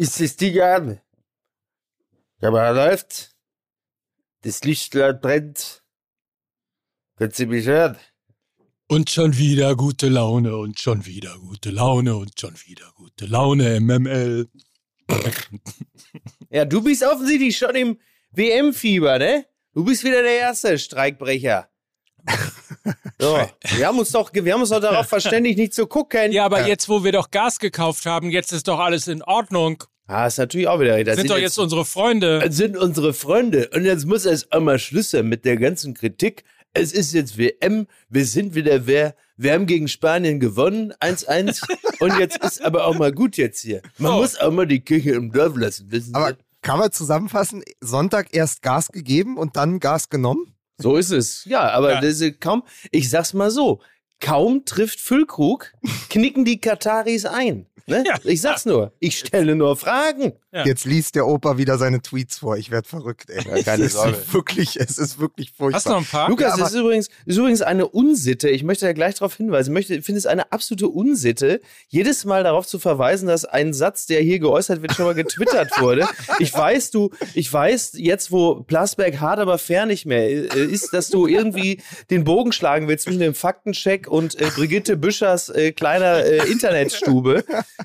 Ist es die an? Kamera läuft. Das Lichtlein brennt. Können Sie mich hören? Und schon wieder gute Laune und schon wieder gute Laune und schon wieder gute Laune, MML. Ja, du bist offensichtlich schon im WM-Fieber, ne? Du bist wieder der erste Streikbrecher. So, wir haben uns doch, wir haben uns doch darauf verständigt, nicht zu gucken. Ja, aber jetzt, wo wir doch Gas gekauft haben, jetzt ist doch alles in Ordnung. Ah, ist natürlich auch wieder Das sind, doch jetzt unsere Freunde. Das sind unsere Freunde. Und jetzt muss es einmal Schluss sein mit der ganzen Kritik. Es ist jetzt WM, wir sind wieder wer. Wir haben gegen Spanien gewonnen, 1-1. und jetzt ist aber auch mal gut jetzt hier. Man Oh. muss auch mal die Kirche im Dorf lassen, wissen Aber Sie? kann man zusammenfassen, Sonntag erst Gas gegeben und dann Gas genommen? So ist es. Ja, aber Ja. Das ist kaum, ich sag's mal so, kaum trifft Füllkrug, knicken die Kataris ein. Ne? Ja. Ich sag's nur. Ich stelle nur Fragen. Ja. Jetzt liest der Opa wieder seine Tweets vor. Ich werde verrückt, ey. Ja, keine es Sorge. ist wirklich, es ist wirklich furchtbar. Hast du noch ein paar? Lukas, Ja, das ist übrigens, ist übrigens eine Unsitte. Ich möchte da gleich darauf hinweisen. Ich möchte, finde es eine absolute Unsitte, jedes Mal darauf zu verweisen, dass ein Satz, der hier geäußert wird, schon mal getwittert wurde. Ich weiß, du, ich weiß jetzt, wo Plasberg hart, aber fair nicht mehr äh, ist, dass du irgendwie den Bogen schlagen willst zwischen dem Faktencheck und äh, Brigitte Büschers äh, kleiner äh, Internetstube.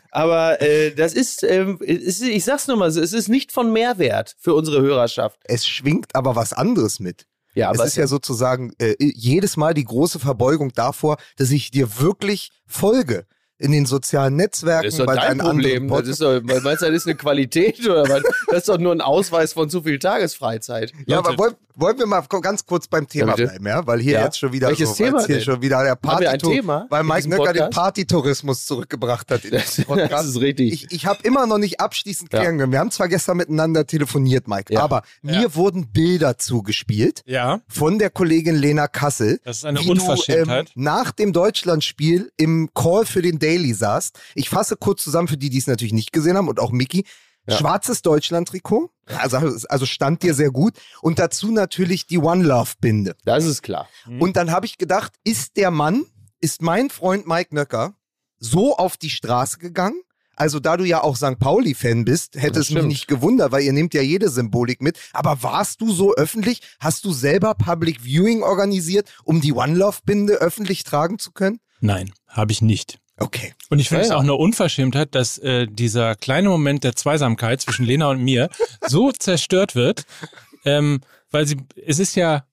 Aber äh, das ist, ähm, ist, ich sag's nur mal so, es ist nicht von Mehrwert für unsere Hörerschaft. es schwingt aber was anderes mit. Ja, es ist ja sozusagen äh, jedes Mal die große Verbeugung davor, dass ich dir wirklich folge in den sozialen Netzwerken, Das ist doch bei dein deinen Problem. Das ist doch, meinst du, das ist eine Qualität oder was? Das ist doch nur ein Ausweis von zu viel Tagesfreizeit. Ja, Leute. aber wollen, wollen wir mal ganz kurz beim Thema Ja, bitte. bleiben, ja? Weil hier Ja. jetzt schon wieder Welches so, Thema hier denn? schon wieder der wir ein Party Thema weil Mike Nöcker den? Partytourismus zurückgebracht hat in Das, diesem Podcast. das ist richtig. Ich, ich habe immer noch nicht abschließend Ja. klären können. Wir haben zwar gestern miteinander telefoniert, Mike, Ja. aber mir wurden Bilder zugespielt Ja, von der Kollegin Lena Kassel. das ist eine wie Unverschämtheit. Du, ähm, nach dem Deutschlandspiel im Call für den Daily saßt. Ich fasse kurz zusammen für die, die es natürlich nicht gesehen haben und auch Mickey. Ja. Schwarzes Deutschland-Trikot, also, also stand dir sehr gut. Und dazu natürlich die One Love-Binde. das ist klar. Mhm. Und dann habe ich gedacht, ist der Mann, ist mein Freund Mike Nöcker so auf die Straße gegangen? Also da du ja auch St. Pauli-Fan bist, hätte es mich nicht gewundert, weil ihr nehmt ja jede Symbolik mit. Aber warst du so öffentlich? Hast du selber Public Viewing organisiert, um die One Love-Binde öffentlich tragen zu können? Nein, habe ich nicht. Okay. Und ich finde Ja, es ja. auch eine Unverschämtheit, dass äh, dieser kleine Moment der Zweisamkeit zwischen Lena und mir so zerstört wird, ähm, weil sie, es ist ja,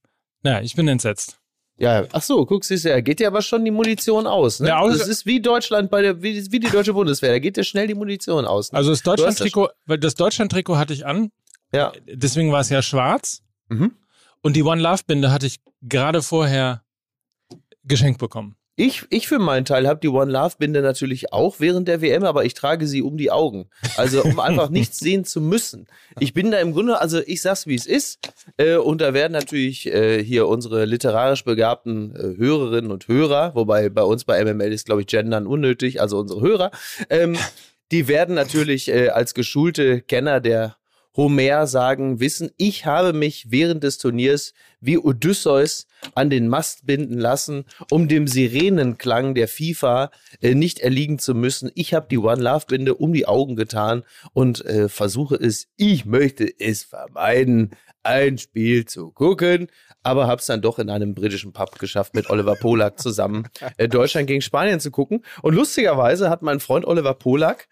naja, ich bin entsetzt. Ja, ach so, guck, siehst du, da geht ja aber schon die Munition aus. Ne? Ja, aus- das ist wie Deutschland bei der, wie, wie die deutsche Bundeswehr, da geht ja schnell die Munition aus. Ne? Also das Deutschland-Trikot, weil das Deutschland-Trikot hatte ich an, ja. deswegen war es ja schwarz Mhm. und die One Love Binde hatte ich gerade vorher geschenkt bekommen. Ich, ich für meinen Teil habe die One Love Binde natürlich auch während der WM, aber ich trage sie um die Augen. Also um einfach nichts sehen zu müssen. Ich bin da im Grunde, also ich sag's wie es ist. Äh, und da werden natürlich äh, hier unsere literarisch begabten äh, Hörerinnen und Hörer, wobei bei uns bei MML ist, glaube ich, Gendern unnötig, also unsere Hörer, ähm, die werden natürlich äh, als geschulte Kenner der Homer sagen, wissen, ich habe mich während des Turniers wie Odysseus an den Mast binden lassen, um dem Sirenenklang der FIFA äh, nicht erliegen zu müssen. Ich habe die One Love Binde um die Augen getan und äh, versuche es, ich möchte es vermeiden, ein Spiel zu gucken, aber habe es dann doch in einem britischen Pub geschafft, mit Oliver Polak zusammen äh, Deutschland gegen Spanien zu gucken. Und lustigerweise hat mein Freund Oliver Polak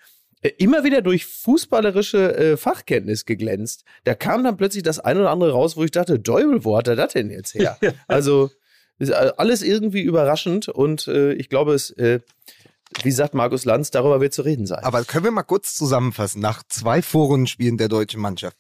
immer wieder durch fußballerische äh, Fachkenntnis geglänzt. Da kam dann plötzlich das ein oder andere raus, wo ich dachte, Däubel, wo hat er das denn jetzt her? also ist äh, alles irgendwie überraschend und äh, ich glaube, es, äh, wie sagt Markus Lanz, darüber wird zu reden sein. Aber können wir mal kurz zusammenfassen, nach zwei Vorrundenspielen der deutschen Mannschaft.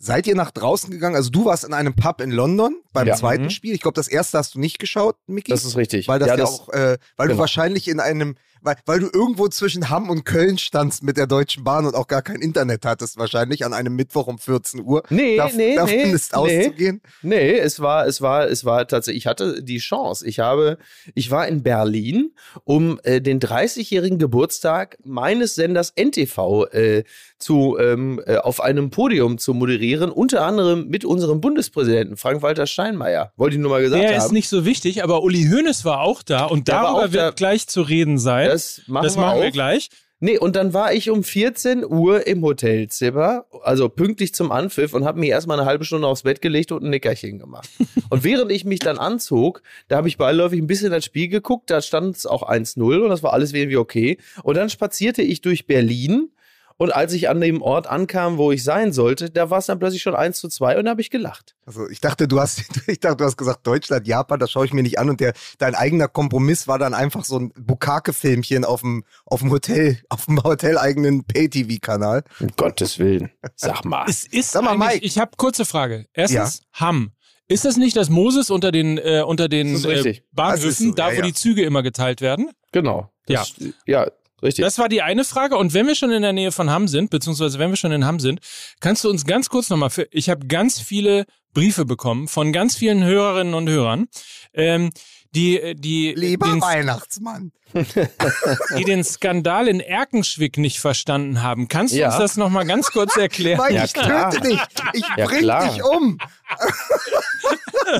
Seid ihr nach draußen gegangen? Also du warst in einem Pub in London beim Ja. zweiten Mhm. Spiel. Ich glaube, das erste hast du nicht geschaut, Micky. das ist richtig. Weil das ja, ja, auch, äh, weil du genau. wahrscheinlich in einem, weil, weil du irgendwo zwischen Hamm und Köln standst mit der Deutschen Bahn und auch gar kein Internet hattest, wahrscheinlich an einem Mittwoch um 14 Uhr. Nee, Darf, nee, davon nee, ist nee. auszugehen. Nee, es war, es war, es war tatsächlich, ich hatte die Chance. Ich habe, ich war in Berlin, um äh, den 30-jährigen Geburtstag meines Senders NTV äh, zu, ähm, äh, auf einem Podium zu moderieren, unter anderem mit unserem Bundespräsidenten Frank-Walter Steinmeier. Wollte ich nur mal gesagt Der haben. ist nicht so wichtig, aber Uli Hoeneß war auch da und Der darüber auch wird da. gleich zu reden sein. Das machen, das wir, machen wir gleich. Nee, und dann war ich um 14 Uhr im Hotelzimmer, also pünktlich zum Anpfiff und habe mich erstmal eine halbe Stunde aufs Bett gelegt und ein Nickerchen gemacht. und während ich mich dann anzog, da habe ich beiläufig ein bisschen das Spiel geguckt, da stand es auch 1-0 und das war alles irgendwie okay. Und dann spazierte ich durch Berlin und als ich an dem Ort ankam, wo ich sein sollte, da war es dann plötzlich schon 1 zu 2 und da habe ich gelacht. Also ich dachte, du hast, ich dachte, du hast gesagt Deutschland, Japan, das schaue ich mir nicht an und der, dein eigener Kompromiss war dann einfach so ein Bukake-Filmchen auf dem, auf dem Hotel, auf dem hoteleigenen Pay-TV-Kanal. Um Gottes Willen. Sag mal. Es ist Sag mal, eigentlich- Mike. Ich habe kurze Frage. Erstens, Hamm. Ist das nicht das Moses unter den, äh, unter den äh. Bahnhöfen, so, da ja, wo ja. die Züge immer geteilt werden? Genau. Das, ja. Richtig. Das war die eine Frage. Und wenn wir schon in der Nähe von Hamm sind, beziehungsweise wenn wir schon in Hamm sind, kannst du uns ganz kurz nochmal, für, ich habe ganz viele Briefe bekommen von ganz vielen Hörerinnen und Hörern, ähm, die, die, Lieber den, Weihnachtsmann. die den Skandal in Erkenschwick nicht verstanden haben. Kannst du Ja. uns das nochmal ganz kurz erklären? Mike, Ja, ich klar. töte dich. Ich Ja, bring klar. dich um.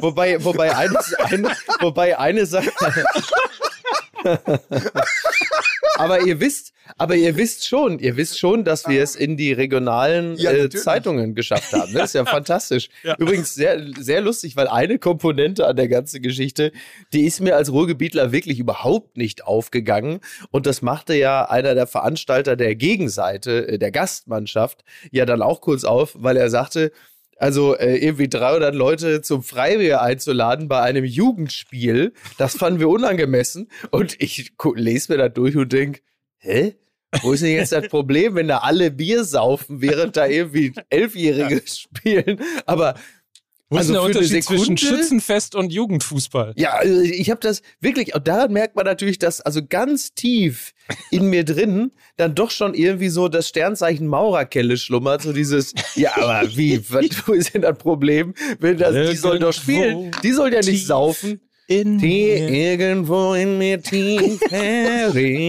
wobei, wobei, eine, eine, wobei eine Sache. aber ihr wisst, aber ihr wisst schon, ihr wisst schon, dass wir es in die regionalen Ja, äh. Zeitungen geschafft haben. Das ist ja fantastisch. Übrigens sehr, sehr lustig, weil eine Komponente an der ganzen Geschichte, die ist mir als Ruhrgebietler wirklich überhaupt nicht aufgegangen. Und das machte ja einer der Veranstalter der Gegenseite, äh, der Gastmannschaft, ja dann auch kurz auf, weil er sagte, also äh, irgendwie 300 Leute zum Freibier einzuladen bei einem Jugendspiel, das fanden wir unangemessen. Und ich lese mir da durch und denk, hä? Wo ist denn jetzt das Problem, wenn da alle Bier saufen, während da irgendwie Elfjährige spielen? Aber Wo ist also denn der Unterschied zwischen Schützenfest und Jugendfußball? ja, also ich habe das wirklich, und daran merkt man natürlich, dass also ganz tief in mir drin dann doch schon irgendwie so das Sternzeichen Maurerkelle schlummert, so dieses, ja, aber wie, was, wo ist denn das Problem, wenn das, die sollen doch spielen, die sollen ja nicht saufen. In Die irgendwo in mir tief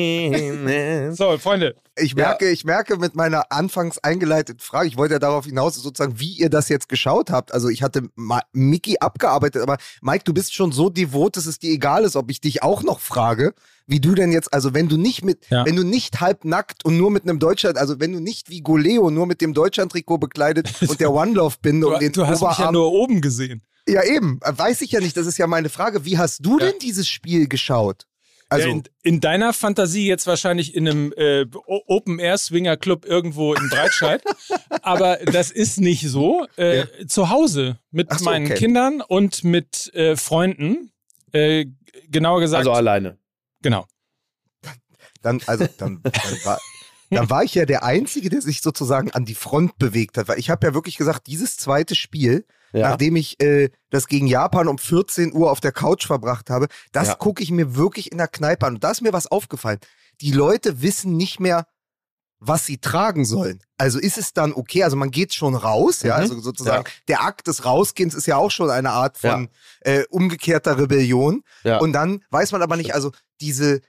erinnern. so, Freunde, Ich merke, ich merke mit meiner anfangs eingeleiteten Frage, ich wollte ja darauf hinaus, sozusagen, wie ihr das jetzt geschaut habt. Also ich hatte Ma Mickey abgearbeitet, aber Mike, du bist schon so devot, dass es dir egal ist, ob ich dich auch noch frage, wie du denn jetzt, also wenn du nicht mit, Ja. wenn du nicht halbnackt und nur mit einem Deutschland, also wenn du nicht wie Goleo nur mit dem Deutschland-Trikot bekleidet und der One Love Binde du, und den du hast mich ja Oberarm, nur oben gesehen. Ja eben, weiß ich ja nicht, das ist ja meine Frage. Wie hast du Ja. denn dieses Spiel geschaut? Also ja, in, in deiner Fantasie jetzt wahrscheinlich in einem äh, O- Open-Air-Swinger-Club irgendwo in Breitscheid. Aber das ist nicht so. Äh, Zu Hause mit so, meinen okay. Kindern und mit äh, Freunden. Äh, genauer gesagt, Also alleine. genau. dann, also, dann, dann, war, dann war ich ja der Einzige, der sich sozusagen an die Front bewegt hat. Weil ich habe ja wirklich gesagt, dieses zweite Spiel, Ja. nachdem ich äh, das gegen Japan um 14 Uhr auf der Couch verbracht habe, das Ja. gucke ich mir wirklich in der Kneipe an. Und da ist mir was aufgefallen. Die Leute wissen nicht mehr, was sie tragen sollen. Also ist es dann okay, also man geht schon raus, ja, Mhm. also sozusagen der Akt des Rausgehens ist ja auch schon eine Art von äh, umgekehrter Rebellion. Ja. Und dann weiß man aber nicht, also diese,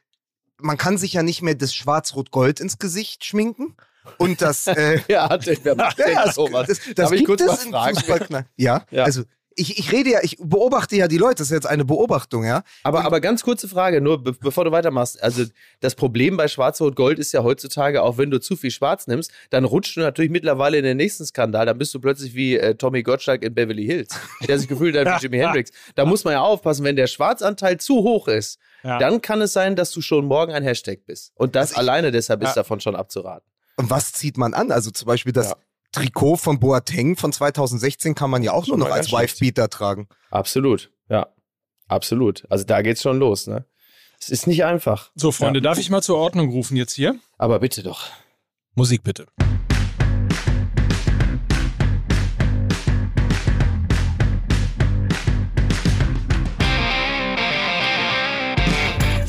man kann sich ja nicht mehr das Schwarz-Rot-Gold ins Gesicht schminken. Und das, äh, Ja, wer macht denn ja, das, sowas? das, das Darf ich gibt kurz es in fragen? Fußballkneipen. Ja, Ja. also ich, ich rede ja, ich beobachte ja die Leute, das ist jetzt eine Beobachtung, ja. Aber, aber ganz kurze Frage, nur be bevor du weitermachst. Also das Problem bei Schwarz-Rot-Gold ist ja heutzutage, auch wenn du zu viel Schwarz nimmst, dann rutscht du natürlich mittlerweile in den nächsten Skandal. Dann bist du plötzlich wie äh, Tommy Gottschalk in Beverly Hills, der sich gefühlt hat wie Jimi Hendrix. Da muss man ja aufpassen, wenn der Schwarzanteil zu hoch ist, Ja. dann kann es sein, dass du schon morgen ein Hashtag bist. Und das Also ich- alleine deshalb ist Ja. davon schon abzuraten. Und was zieht man an? Also zum Beispiel das Ja. Trikot von Boateng von 2016 kann man ja auch nur noch als. Wifebeater tragen. Absolut, ja. Absolut. Also da geht's schon los, ne? Es ist nicht einfach. So, Freunde, Ja. darf ich mal zur Ordnung rufen jetzt hier? Aber bitte doch. Musik bitte.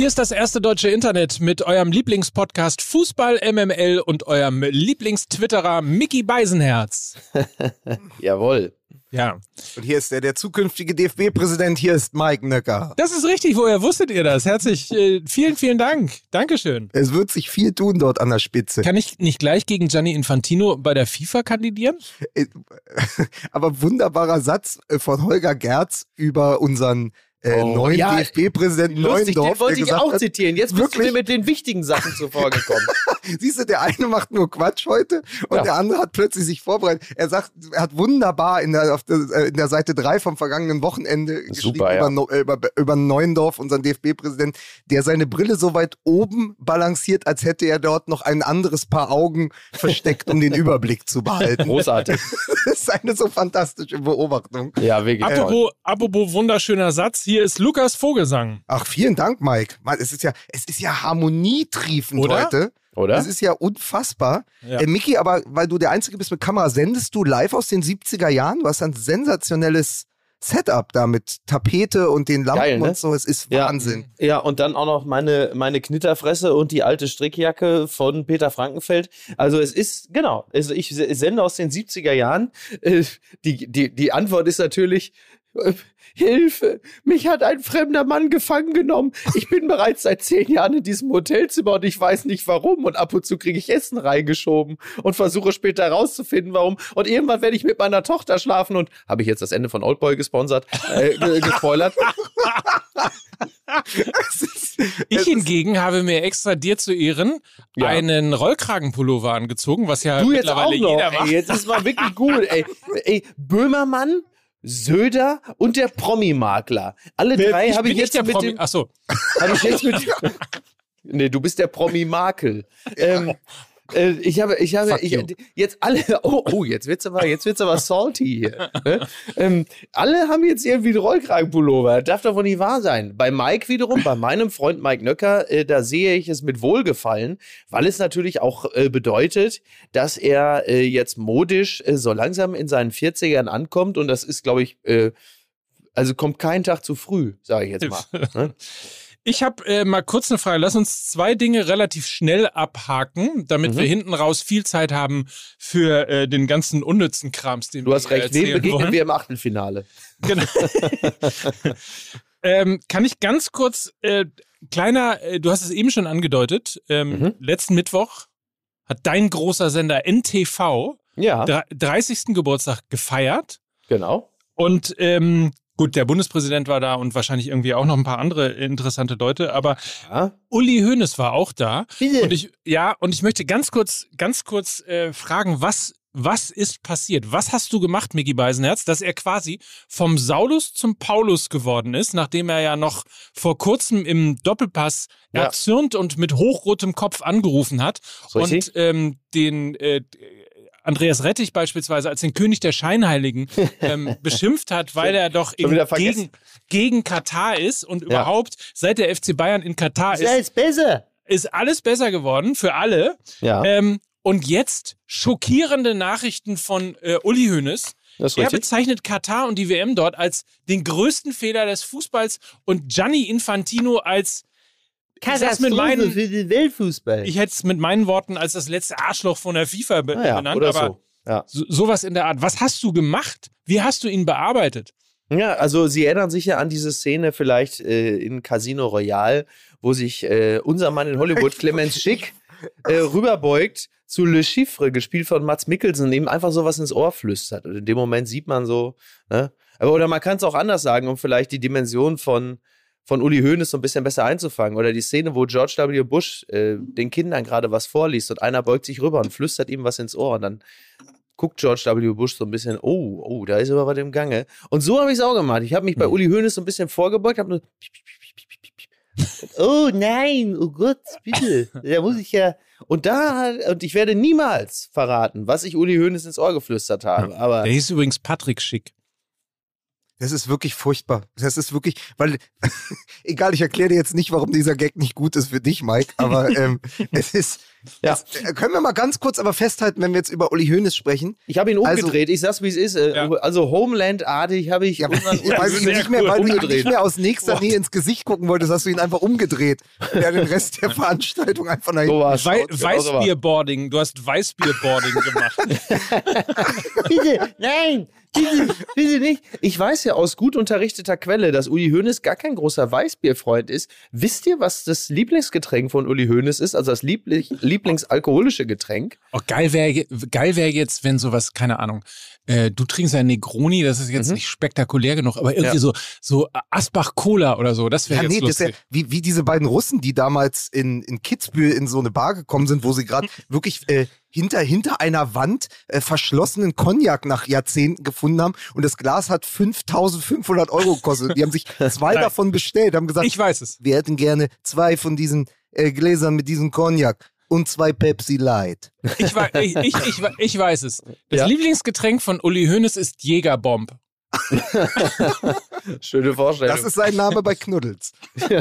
Hier ist das erste deutsche Internet mit eurem Lieblingspodcast Fußball MML und eurem Lieblingstwitterer Mickey Beisenherz. Jawohl. Ja, Und hier ist der, der zukünftige DFB-Präsident, hier ist Mike Nöcker. das ist richtig. Woher wusstet ihr das? Herzlich, äh, vielen, vielen Dank. Dankeschön. Es wird sich viel tun dort an der Spitze. Kann ich nicht gleich gegen Gianni Infantino bei der FIFA kandidieren? Äh, Aber wunderbarer Satz äh, von Holger Gerz über unseren äh, Oh, neuen ja, DFB-Präsidenten Lustig, Neuendorf, den wollte der ich gesagt auch hat, zitieren. Jetzt bist du mir mit den wichtigen Sachen zuvor gekommen. Siehst du, der eine macht nur Quatsch heute und Ja. der andere hat plötzlich sich vorbereitet. Er sagt, er hat wunderbar in der, auf der, äh, in der Seite 3 vom vergangenen Wochenende geschrieben Super, ja. über, äh, über, über Neuendorf, unseren DFB-Präsident, der seine Brille so weit oben balanciert, als hätte er dort noch ein anderes Paar Augen versteckt, um den Überblick zu behalten. Großartig. Das ist eine so fantastische Beobachtung. Ja, wirklich toll. Apropos, apropos wunderschöner Satz, hier ist Lukas Vogelsang. Ach, vielen Dank, Mike. Mann, es ist ja, es ist ja harmonietriefend Oder? heute. Oder? Das ist ja unfassbar. Ja. Äh, Miki, aber weil du der Einzige bist mit Kamera, sendest du live aus den 70er Jahren? Du hast ein sensationelles Setup da mit Tapete und den Lampen Geil, ne? und so. Es ist Ja. Wahnsinn. Ja, und dann auch noch meine, meine Knitterfresse und die alte Strickjacke von Peter Frankenfeld. Also es ist, genau, also ich se- sende aus den 70er Jahren. Äh, Die, die, die Antwort ist natürlich, äh, Hilfe, mich hat ein fremder Mann gefangen genommen. Ich bin bereits seit zehn Jahren in diesem Hotelzimmer und ich weiß nicht warum. Und ab und zu kriege ich Essen reingeschoben und versuche später herauszufinden, warum. Und irgendwann werde ich mit meiner Tochter schlafen und habe ich jetzt das Ende von Oldboy gesponsert, äh, ge- gespoilert. Ist, Ich ist, hingegen habe mir extra dir zu Ehren Ja. einen Rollkragenpullover angezogen, was ja Du jetzt auch mittlerweile noch. jeder macht. Ey, jetzt ist mal wirklich gut. Ey, ey Böhmermann, Söder und der Promi-Makler. Alle drei habe ich jetzt mit Promi. dem. Ich jetzt mit. nee, du bist der Promi-Makel. Ähm, äh, ich habe, ich habe, ich, jetzt alle, oh, oh, jetzt wird's aber, jetzt wird's aber salty hier. ne? ähm, alle haben jetzt irgendwie einen Rollkragenpullover. Darf doch wohl nicht wahr sein. Bei Mike wiederum, bei meinem Freund Mike Nöcker, äh, da sehe ich es mit Wohlgefallen, weil es natürlich auch äh, bedeutet, dass er äh, jetzt modisch äh, so langsam in seinen 40ern ankommt und das ist, glaube ich, äh, also kommt kein Tag zu früh, sage ich jetzt mal. ne? Ich habe äh, mal kurz eine Frage. Lass uns zwei Dinge relativ schnell abhaken, damit Mhm. wir hinten raus viel Zeit haben für äh, den ganzen unnützen Krams, den Du hast wir recht, wem begegnen wollen. wir im Achtelfinale? Genau. ähm, kann ich ganz kurz, äh, kleiner, äh, du hast es eben schon angedeutet, ähm, Mhm. letzten Mittwoch hat dein großer Sender NTV Ja, dre- 30. Geburtstag gefeiert genau. und ähm, gut, der Bundespräsident war da und wahrscheinlich irgendwie auch noch ein paar andere interessante Leute, aber Ja. Uli Hoeneß war auch da Bitte. und ich, ja, und ich möchte ganz kurz, ganz kurz äh, fragen, was, was ist passiert? Was hast du gemacht, Micky Beisenherz, dass er quasi vom Saulus zum Paulus geworden ist, nachdem er ja noch vor kurzem im Doppelpass Ja. erzürnt und mit hochrotem Kopf angerufen hat richtig. und ähm, den äh, Andreas Rettich beispielsweise als den König der Scheinheiligen ähm, beschimpft hat, weil er doch gegen, gegen Katar ist und überhaupt seit der FC Bayern in Katar ist, ist besser. ist alles besser geworden für alle. Ja, Ähm, und jetzt schockierende Nachrichten von äh, Uli Hoeneß. Er bezeichnet Katar und die WM dort als den größten Fehler des Fußballs und Gianni Infantino als ich sag's mit meinen, für den Weltfußball. ich hätte es mit meinen Worten als das letzte Arschloch von der FIFA be naja, benannt, aber so. Ja. so, sowas in der Art. Was hast du gemacht? Wie hast du ihn bearbeitet? ja, also Sie erinnern sich ja an diese Szene vielleicht äh, in Casino Royale, wo sich äh, unser Mann in Hollywood, Clemens Schick, äh, rüberbeugt zu Le Chiffre, gespielt von Mats Mikkelsen, und ihm einfach sowas ins Ohr flüstert. Und in dem Moment sieht man so, ne? Aber, oder man kann es auch anders sagen, um vielleicht die Dimension von, von Uli Hoeneß so ein bisschen besser einzufangen. Oder die Szene, wo George W. Bush äh, den Kindern gerade was vorliest und einer beugt sich rüber und flüstert ihm was ins Ohr und dann guckt George W. Bush so ein bisschen, oh, oh, da ist aber was im Gange. Und so habe ich es auch gemacht. Ich habe mich bei Hm. Uli Hoeneß so ein bisschen vorgebeugt, habe nur Oh nein, oh Gott, bitte. Da muss ich ja. Und da, und ich werde niemals verraten, was ich Uli Hoeneß ins Ohr geflüstert habe. Aber Der hieß übrigens Patrick Schick. Das ist wirklich furchtbar. Das ist wirklich, weil, egal, ich erkläre dir jetzt nicht, warum dieser Gag nicht gut ist für dich, Mike, aber ähm, es ist, Ja. es, äh, können wir mal ganz kurz aber festhalten, wenn wir jetzt über Uli Hoeneß sprechen. ich habe ihn Also- umgedreht. ich sag's, wie es ist. Äh, Ja. Also Homeland-artig habe ich Ja, unseren weiß Uli nicht, mehr, weil du ihn umgedreht. nicht mehr aus nächster Nähe ins Gesicht gucken wolltest, hast du ihn einfach umgedreht. Der den Rest der Veranstaltung einfach nach hinten So. Wei. Weißbierboarding. Du hast Weißbierboarding gemacht. Bitte, nein, bitte, bitte nicht. Ich weiß ja aus gut unterrichteter Quelle, dass Uli Hoeneß gar kein großer Weißbierfreund ist. Wisst ihr, was das Lieblingsgetränk von Uli Hoeneß ist? Also das Liebling, Lieblingsalkoholische Getränk? Oh, geil wäre geil wär jetzt, wenn sowas, keine Ahnung, äh, du trinkst ein Negroni, das ist jetzt mhm. nicht spektakulär genug, aber irgendwie ja. so, so Asbach Cola oder so, das wäre ja, jetzt nee, lustig. Das ja, wie, wie diese beiden Russen, die damals in, in Kitzbühel in so eine Bar gekommen sind, wo sie gerade wirklich äh, hinter, hinter einer Wand äh, verschlossenen Cognac nach Jahrzehnten gefunden haben und das Glas hat 5500 Euro gekostet. Die haben sich zwei davon bestellt, haben gesagt, ich weiß es. Wir hätten gerne zwei von diesen äh, Gläsern mit diesem Cognac und zwei Pepsi Light. Ich, ich, ich, ich, ich weiß es. Das ja? Lieblingsgetränk von Uli Hoeneß ist Jägerbomb. Schöne Vorstellung. Das ist sein Name bei Knuddels.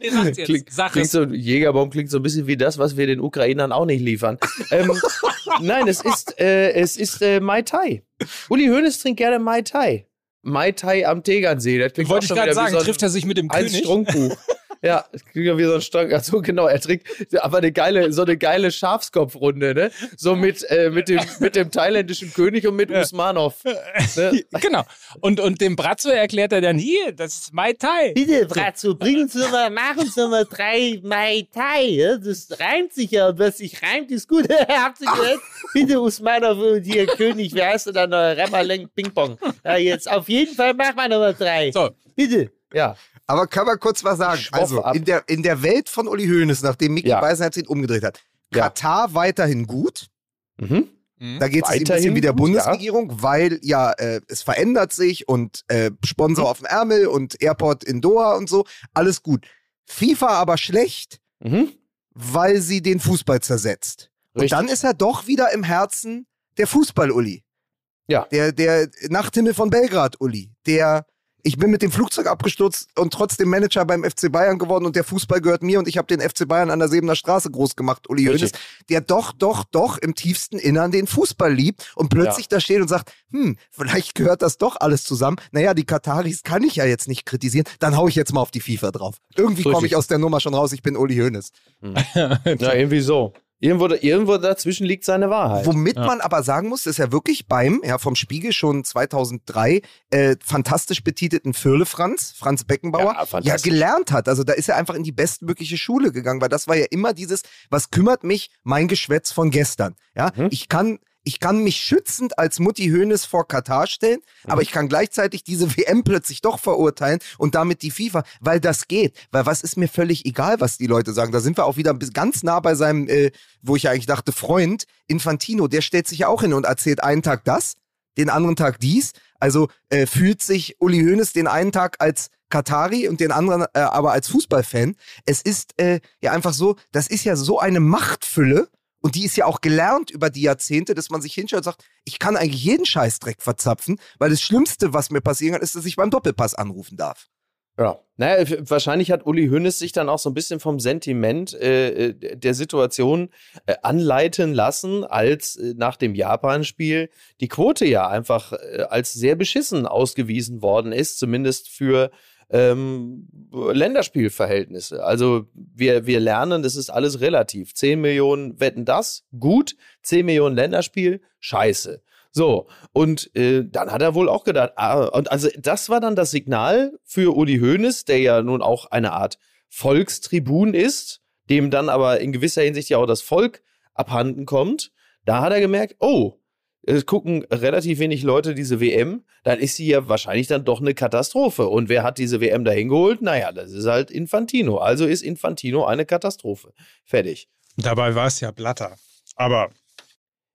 Nee, sag's jetzt. Klingt, Sag klingt so, Jägerbomb klingt so ein bisschen wie das, was wir den Ukrainern auch nicht liefern. ähm, nein, es ist, äh, es ist äh, Mai Tai. Uli Hoeneß trinkt gerne Mai Tai. Mai Tai am Tegernsee. Das klingt Wollte ich gerade sagen, so trifft er sich mit dem König? Strunkbuch. Ja, kriegen wir so ein Stock. Ach so, genau, er trinkt aber eine geile, so eine geile Schafskopfrunde, ne? So mit, äh, mit, dem, mit dem thailändischen König und mit ja. Usmanov. Ne? Genau. Und, und dem Bratzo erklärt er dann, hier, das ist Mai Tai. Bitte, Bratzo, bringen Sie mal, machen Sie mal drei Mai Tai. Ja? Das reimt sich ja und was sich reimt, ist gut. Habt ihr gehört? Bitte, Usmanov und hier König, wie heißt du da noch? Remmerleng Ping Pong. Ja, jetzt auf jeden Fall machen wir Nummer drei. So. Bitte. Ja. Aber kann man kurz was sagen? Also in der, in der Welt von Uli Hoeneß, nachdem Micky ja. Beisenherz ihn umgedreht hat, ja. Katar weiterhin gut. Mhm. mhm. Da geht es ein bisschen wie der Bundesregierung, ja. weil ja, äh, es verändert sich und äh, Sponsor mhm. auf dem Ärmel und Airport in Doha und so. Alles gut. FIFA aber schlecht, mhm. weil sie den Fußball zersetzt. Richtig. Und dann ist er doch wieder im Herzen der Fußball-Uli. Ja. Der, der Nachthimmel von Belgrad-Uli. Der ich bin mit dem Flugzeug abgestürzt und trotzdem Manager beim FC Bayern geworden und der Fußball gehört mir und ich habe den FC Bayern an der Sebener Straße groß gemacht, Uli Hoeneß, der doch, doch, doch im tiefsten Innern den Fußball liebt und plötzlich ja. da steht und sagt, hm, vielleicht gehört das doch alles zusammen. Naja, die Kataris kann ich ja jetzt nicht kritisieren, dann hau ich jetzt mal auf die FIFA drauf. Irgendwie komme ich aus der Nummer schon raus, ich bin Uli Hoeneß. Hm. ja, irgendwie so. Irgendwo, irgendwo dazwischen liegt seine Wahrheit. Womit ja. man aber sagen muss, ist ja wirklich beim, ja, vom Spiegel schon 2003 äh, fantastisch betitelten Firle Franz, Franz Beckenbauer, ja, ja, gelernt hat. Also da ist er einfach in die bestmögliche Schule gegangen, weil das war ja immer dieses, was kümmert mich, mein Geschwätz von gestern. Ja, hm. ich kann ich kann mich schützend als Mutti Hönes vor Katar stellen, mhm. aber ich kann gleichzeitig diese WM plötzlich doch verurteilen und damit die FIFA, weil das geht. Weil was ist mir völlig egal, was die Leute sagen. Da sind wir auch wieder ganz nah bei seinem, äh, wo ich ja eigentlich dachte, Freund, Infantino, der stellt sich ja auch hin und erzählt einen Tag das, den anderen Tag dies. Also äh, fühlt sich Uli Hoeneß den einen Tag als Katari und den anderen äh, aber als Fußballfan. Es ist äh, ja einfach so, das ist ja so eine Machtfülle und die ist ja auch gelernt über die Jahrzehnte, dass man sich hinschaut und sagt, ich kann eigentlich jeden Scheißdreck verzapfen, weil das Schlimmste, was mir passieren kann, ist, dass ich beim Doppelpass anrufen darf. Ja. Naja, wahrscheinlich hat Uli Hoeneß sich dann auch so ein bisschen vom Sentiment äh, äh der Situation äh, anleiten lassen, als äh, nach dem Japan-Spiel die Quote ja einfach äh, als sehr beschissen ausgewiesen worden ist, zumindest für ähm, Länderspielverhältnisse. Also wir, wir lernen, das ist alles relativ. 10 Millionen wetten das, gut. 10 Millionen Länderspiel, scheiße. So, und äh, dann hat er wohl auch gedacht, ah, und also das war dann das Signal für Uli Hoeneß, der ja nun auch eine Art Volkstribun ist, dem dann aber in gewisser Hinsicht ja auch das Volk abhanden kommt. Da hat er gemerkt, oh, es gucken relativ wenig Leute diese WM, dann ist sie ja wahrscheinlich dann doch eine Katastrophe. Und wer hat diese WM dahin geholt? Naja, das ist halt Infantino. Also ist Infantino eine Katastrophe. Fertig. Dabei war es ja Blatter. Aber.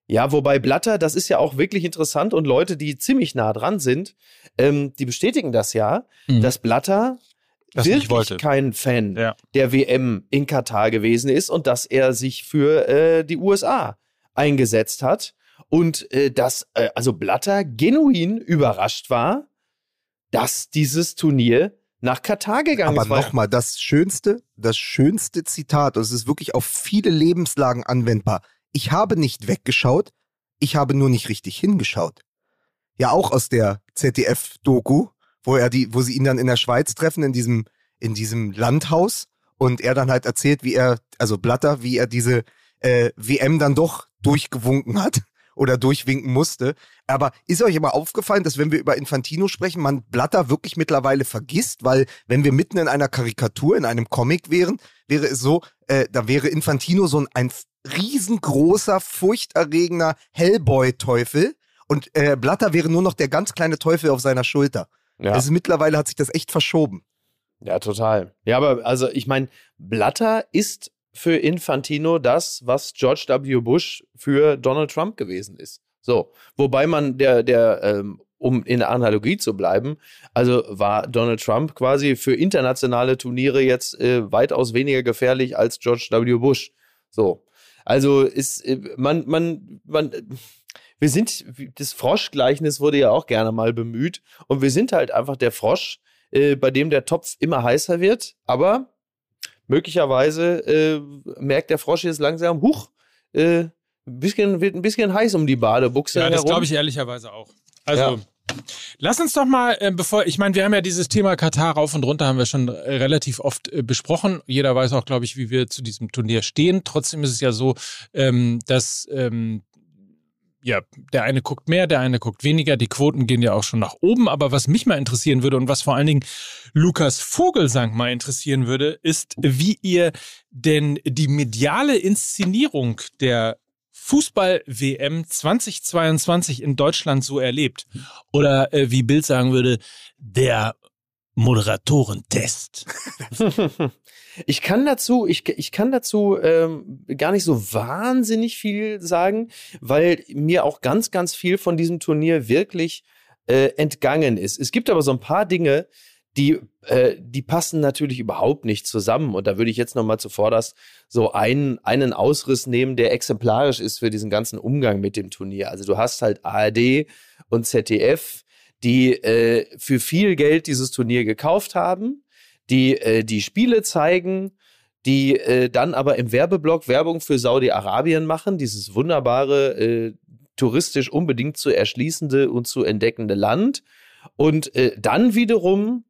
Ja, wobei Blatter, das ist ja auch wirklich interessant und Leute, die ziemlich nah dran sind, ähm, die bestätigen das ja, mhm. dass Blatter das wirklich kein Fan ja. der WM in Katar gewesen ist und dass er sich für äh, die USA eingesetzt hat und äh, dass äh, also Blatter genuin überrascht war, dass dieses Turnier nach Katar gegangen Aber ist. Aber nochmal, das schönste, das schönste Zitat, und es ist wirklich auf viele Lebenslagen anwendbar. Ich habe nicht weggeschaut, ich habe nur nicht richtig hingeschaut. Ja, auch aus der ZDF-Doku, wo er die, wo sie ihn dann in der Schweiz treffen, in diesem, in diesem Landhaus, und er dann halt erzählt, wie er, also Blatter, wie er diese äh, WM dann doch durchgewunken hat oder durchwinken musste. Aber ist euch immer aufgefallen, dass wenn wir über Infantino sprechen, man Blatter wirklich mittlerweile vergisst, weil wenn wir mitten in einer Karikatur, in einem Comic wären, wäre es so, äh, da wäre Infantino so ein, ein riesengroßer, furchterregender Hellboy-Teufel und äh, Blatter wäre nur noch der ganz kleine Teufel auf seiner Schulter. Ja. Also mittlerweile hat sich das echt verschoben. Ja, total. Ja, aber also ich meine, Blatter ist für Infantino das, was George W. Bush für Donald Trump gewesen ist. So, wobei man der, der, ähm, um in der Analogie zu bleiben, also war Donald Trump quasi für internationale Turniere jetzt äh, weitaus weniger gefährlich als George W. Bush. So, also ist äh, man, man, man, wir sind, das Froschgleichnis wurde ja auch gerne mal bemüht und wir sind halt einfach der Frosch, äh, bei dem der Topf immer heißer wird, aber möglicherweise äh, merkt der Frosch jetzt langsam, huch, äh, ein bisschen, wird ein bisschen heiß um die Badebuchse Ja, das glaube ich ehrlicherweise auch. Also, Ja. lass uns doch mal, äh, bevor, ich meine, wir haben ja dieses Thema Katar rauf und runter, haben wir schon relativ oft äh, besprochen. Jeder weiß auch, glaube ich, wie wir zu diesem Turnier stehen. Trotzdem ist es ja so, ähm, dass ähm, ja, der eine guckt mehr, der eine guckt weniger. Die Quoten gehen ja auch schon nach oben. Aber was mich mal interessieren würde und was vor allen Dingen Lukas Vogelsang mal interessieren würde, ist, wie ihr denn die mediale Inszenierung der Fußball-WM 2022 in Deutschland so erlebt. Oder äh, wie Bild sagen würde, der Moderatorentest. Ich kann dazu, ich, ich kann dazu ähm, gar nicht so wahnsinnig viel sagen, weil mir auch ganz, ganz viel von diesem Turnier wirklich äh, entgangen ist. Es gibt aber so ein paar Dinge, die, äh, die passen natürlich überhaupt nicht zusammen. Und da würde ich jetzt nochmal zuvorderst so einen, einen Ausriss nehmen, der exemplarisch ist für diesen ganzen Umgang mit dem Turnier. Also du hast halt ARD und ZDF, die äh, für viel Geld dieses Turnier gekauft haben die äh, die Spiele zeigen, die äh, dann aber im Werbeblock Werbung für Saudi-Arabien machen, dieses wunderbare, äh, touristisch unbedingt zu erschließende und zu entdeckende Land. Und äh, dann wiederum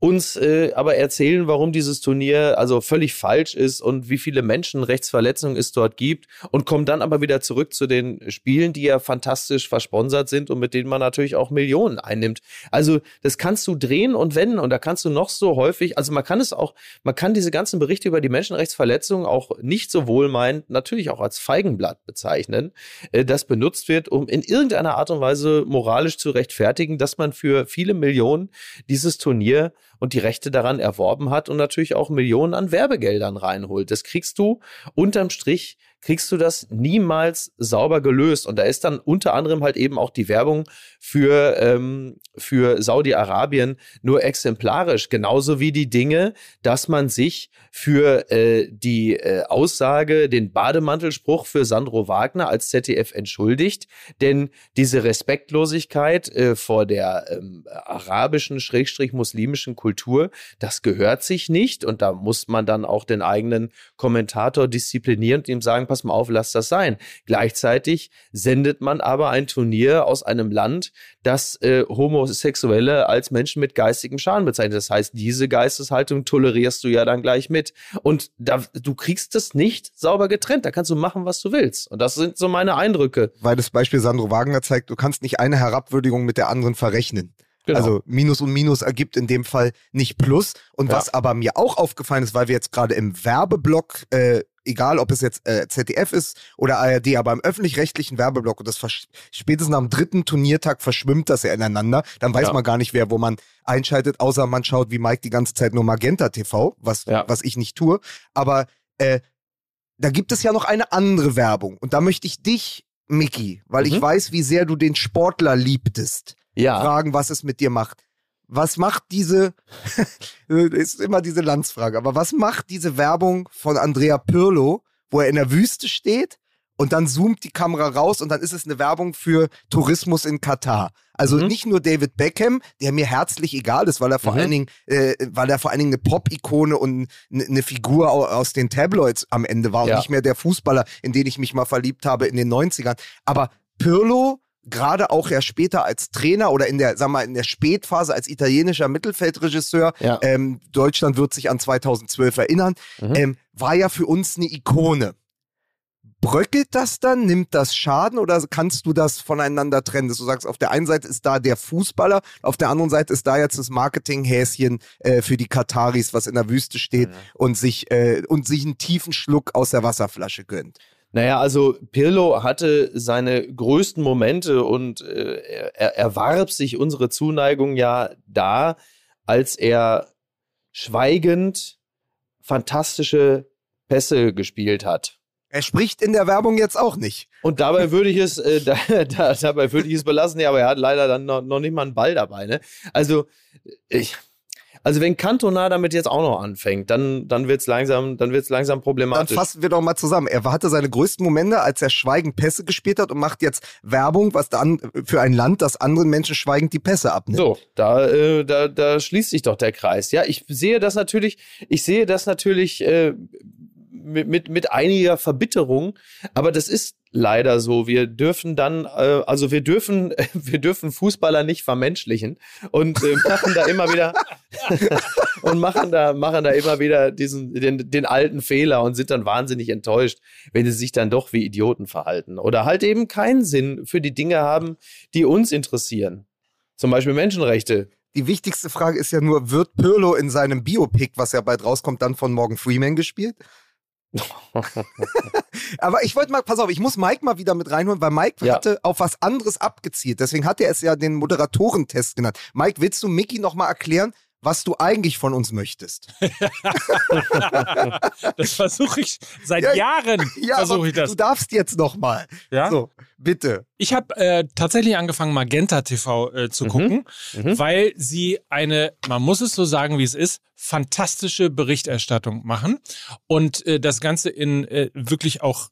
uns äh, aber erzählen, warum dieses Turnier also völlig falsch ist und wie viele Menschenrechtsverletzungen es dort gibt und kommen dann aber wieder zurück zu den Spielen, die ja fantastisch versponsert sind und mit denen man natürlich auch Millionen einnimmt. Also das kannst du drehen und wenden und da kannst du noch so häufig, also man kann es auch, man kann diese ganzen Berichte über die Menschenrechtsverletzungen auch nicht so wohlmeinend natürlich auch als Feigenblatt bezeichnen, äh, das benutzt wird, um in irgendeiner Art und Weise moralisch zu rechtfertigen, dass man für viele Millionen dieses Turnier und die Rechte daran erworben hat und natürlich auch Millionen an Werbegeldern reinholt. Das kriegst du unterm Strich kriegst du das niemals sauber gelöst. Und da ist dann unter anderem halt eben auch die Werbung für, ähm, für Saudi-Arabien nur exemplarisch. Genauso wie die Dinge, dass man sich für äh, die äh, Aussage, den Bademantelspruch für Sandro Wagner als ZDF entschuldigt. Denn diese Respektlosigkeit äh, vor der ähm, arabischen, schrägstrich muslimischen Kultur, das gehört sich nicht. Und da muss man dann auch den eigenen Kommentator disziplinieren und ihm sagen, pass mal auf, lass das sein. Gleichzeitig sendet man aber ein Turnier aus einem Land, das äh, Homosexuelle als Menschen mit geistigem Schaden bezeichnet. Das heißt, diese Geisteshaltung tolerierst du ja dann gleich mit. Und da, du kriegst es nicht sauber getrennt. Da kannst du machen, was du willst. Und das sind so meine Eindrücke. Weil das Beispiel Sandro Wagner zeigt, du kannst nicht eine Herabwürdigung mit der anderen verrechnen. Genau. Also Minus und Minus ergibt in dem Fall nicht Plus. Und Ja. was aber mir auch aufgefallen ist, weil wir jetzt gerade im Werbeblock, äh, egal ob es jetzt äh, ZDF ist oder ARD, aber im öffentlich-rechtlichen Werbeblock und das spätestens am dritten Turniertag verschwimmt das ja ineinander, dann weiß Ja. man gar nicht, wer wo man einschaltet, außer man schaut wie Mike die ganze Zeit nur Magenta TV, was, Ja. was ich nicht tue. Aber äh, da gibt es ja noch eine andere Werbung. Und da möchte ich dich, Mickey, weil ich Mhm. weiß, wie sehr du den Sportler liebtest Ja. fragen, was es mit dir macht. Was macht diese, ist immer diese Landsfrage, aber was macht diese Werbung von Andrea Pirlo, wo er in der Wüste steht und dann zoomt die Kamera raus und dann ist es eine Werbung für Tourismus in Katar. Also Mhm. nicht nur David Beckham, der mir herzlich egal ist, weil er vor Mhm. allen Dingen, äh, weil er vor allen Dingen eine Pop-Ikone und eine Figur au- aus den Tabloids am Ende war und Ja. nicht mehr der Fußballer, in den ich mich mal verliebt habe in den 90ern. Aber Pirlo gerade auch ja später als Trainer oder in der, sag mal, in der Spätphase als italienischer Mittelfeldregisseur, Ja. ähm, Deutschland wird sich an 2012 erinnern, Mhm. ähm, war ja für uns eine Ikone. bröckelt das dann? Nimmt das Schaden oder kannst du das voneinander trennen? Dass du sagst, auf der einen Seite ist da der Fußballer, auf der anderen Seite ist da jetzt das Marketinghäschen äh, für die Kataris, was in der Wüste steht Ja. und sich äh, und sich einen tiefen Schluck aus der Wasserflasche gönnt. Naja, also Pirlo hatte seine größten Momente und äh, er, er warb sich unsere Zuneigung ja da, als er schweigend fantastische Pässe gespielt hat. Er spricht in der Werbung jetzt auch nicht. Und dabei würde ich es, äh, da, da, dabei würde ich es belassen, ja, aber er hat leider dann noch, noch nicht mal einen Ball dabei. Ne? Also ich, also wenn Cantona damit jetzt auch noch anfängt, dann, dann wird's langsam, dann wird's langsam Dann problematisch. fassen wir doch mal zusammen. Er hatte seine größten Momente, als er schweigend Pässe gespielt hat und macht jetzt Werbung, was dann für ein Land, das anderen Menschen schweigend die Pässe abnimmt. So, da, äh, da, da schließt sich doch der Kreis. Ja, ich sehe das natürlich, ich sehe das natürlich äh, mit, mit, mit einiger Verbitterung, aber das ist leider so. Wir dürfen dann, äh, also wir dürfen, wir dürfen Fußballer nicht vermenschlichen und äh, machen da immer wieder und machen da, machen da immer wieder diesen, den, den alten Fehler und sind dann wahnsinnig enttäuscht, wenn sie sich dann doch wie Idioten verhalten oder halt eben keinen Sinn für die Dinge haben, die uns interessieren. Zum Beispiel Menschenrechte. Die wichtigste Frage ist ja nur, wird Pirlo in seinem Biopic, was ja bald rauskommt, dann von Morgan Freeman gespielt? Aber ich wollte mal, pass auf, ich muss Mike mal wieder mit reinholen, weil Mike Ja. hatte auf was anderes abgezielt. Deswegen hat er es ja den Moderatorentest genannt. Mike, willst du Mickey noch mal erklären, was du eigentlich von uns möchtest? Das versuche ich seit Ja, Jahren. aber versuche ich das. du darfst jetzt noch mal. Ja? So, bitte. Ich habe äh, tatsächlich angefangen, Magenta TV äh, zu Mhm. gucken, Mhm. weil sie eine, man muss es so sagen, wie es ist, fantastische Berichterstattung machen und äh, das Ganze in äh, wirklich auch,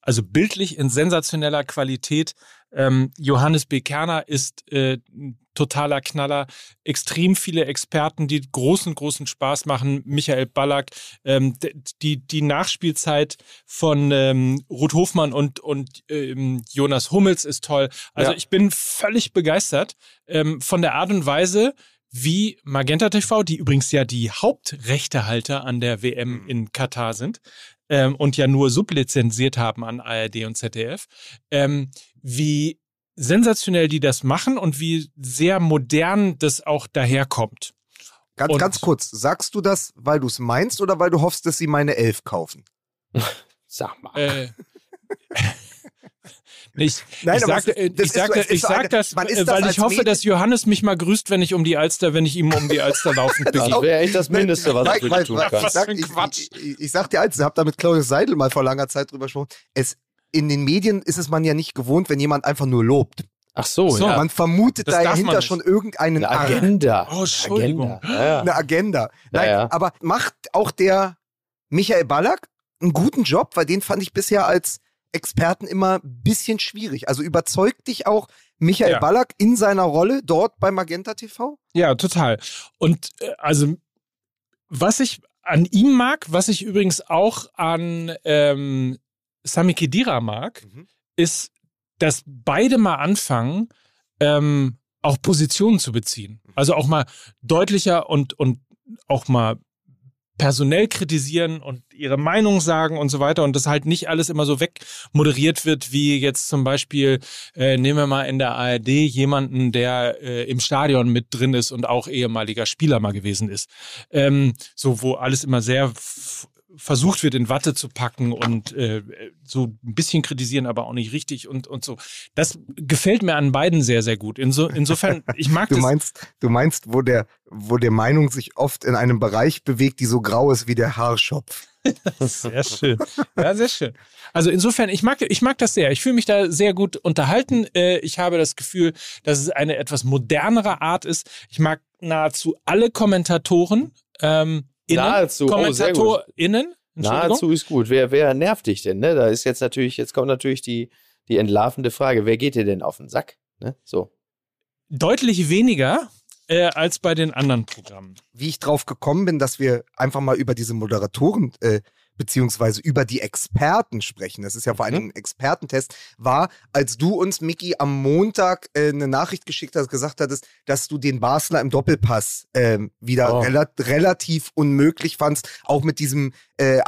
also bildlich in sensationeller Qualität. Ähm, Johannes B. Kerner ist äh, ein totaler Knaller, extrem viele Experten, die großen, großen Spaß machen. Michael Ballack, ähm, die, die Nachspielzeit von ähm, Ruth Hofmann und, und ähm, Jonas Hummels ist toll. Also Ja. ich bin völlig begeistert ähm, von der Art und Weise, wie Magenta TV, die übrigens ja die Hauptrechtehalter an der WM in Katar sind ähm, und ja nur sublizenziert haben an ARD und ZDF, ähm, wie sensationell die das machen und wie sehr modern das auch daherkommt. Ganz, Und- ganz kurz, sagst du das, weil du es meinst oder weil du hoffst, dass sie meine Elf kaufen? Sag mal. Äh, ich, Nein, ich aber sagte, äh, das ich sagte, ich sag eine- das, äh, das weil als ich hoffe, Medi- dass Johannes mich mal grüßt, wenn ich um die Alster, wenn ich ihm um die Alster laufend Das begegne. wäre echt das Mindeste, was dich tun kannst. Was sag- ich. Ich, ich, ich sag dir eins, ich habe da mit Claudius Seidel mal vor langer Zeit drüber gesprochen. Es, in den Medien ist es man ja nicht gewohnt, wenn jemand einfach nur lobt. Ach so, So, ja. Man vermutet Das dahinter schon irgendeinen Eine Agenda. Oh, Entschuldigung. Agenda. Ja, ja. eine Agenda. Nein, Ja, ja. aber macht auch der Michael Ballack einen guten Job, weil den fand ich bisher als Experten immer ein bisschen schwierig. Also überzeugt dich auch Michael Ja. Ballack in seiner Rolle dort bei Magenta TV? Ja, total. Und äh, also, was ich an ihm mag, was ich übrigens auch an ähm, Sami Khedira mag, Mhm. ist, dass beide mal anfangen, ähm, auch Positionen zu beziehen. Also auch mal deutlicher und, und auch mal personell kritisieren und ihre Meinung sagen und so weiter und das halt nicht alles immer so wegmoderiert wird, wie jetzt zum Beispiel, äh, nehmen wir mal in der ARD jemanden, der äh, im Stadion mit drin ist und auch ehemaliger Spieler mal gewesen ist. Ähm, so, wo alles immer sehr versucht wird, in Watte zu packen und äh, so ein bisschen kritisieren, aber auch nicht richtig und, und so. Das gefällt mir an beiden sehr, sehr gut. Inso, insofern, ich mag Du das. meinst, du meinst, wo der, wo der Meinung sich oft in einem Bereich bewegt, die so grau ist wie der Haarschopf. Sehr schön. Ja, sehr schön. Also insofern, ich mag, ich mag das sehr. Ich fühle mich da sehr gut unterhalten. Äh, Ich habe das Gefühl, dass es eine etwas modernere Art ist. Ich mag nahezu alle Kommentatoren. Ähm, innen, Nahezu, oh, sehr gut. KommentatorInnen. Entschuldigung. Nahezu ist gut. Wer, wer nervt dich denn? Ne? Da ist jetzt natürlich, jetzt kommt natürlich die, die entlarvende Frage, wer geht dir denn auf den Sack? Ne? So. Deutlich weniger äh, als bei den anderen Programmen. Wie ich drauf gekommen bin, dass wir einfach mal über diese Moderatoren äh, beziehungsweise über die Experten sprechen, das ist ja vor allem Mhm. ein Expertentest, war, als du uns, Mickey, am Montag äh, eine Nachricht geschickt hast, gesagt hattest, dass du den Basler im Doppelpass ähm, wieder Oh. rela relativ unmöglich fandst, auch mit diesem äh,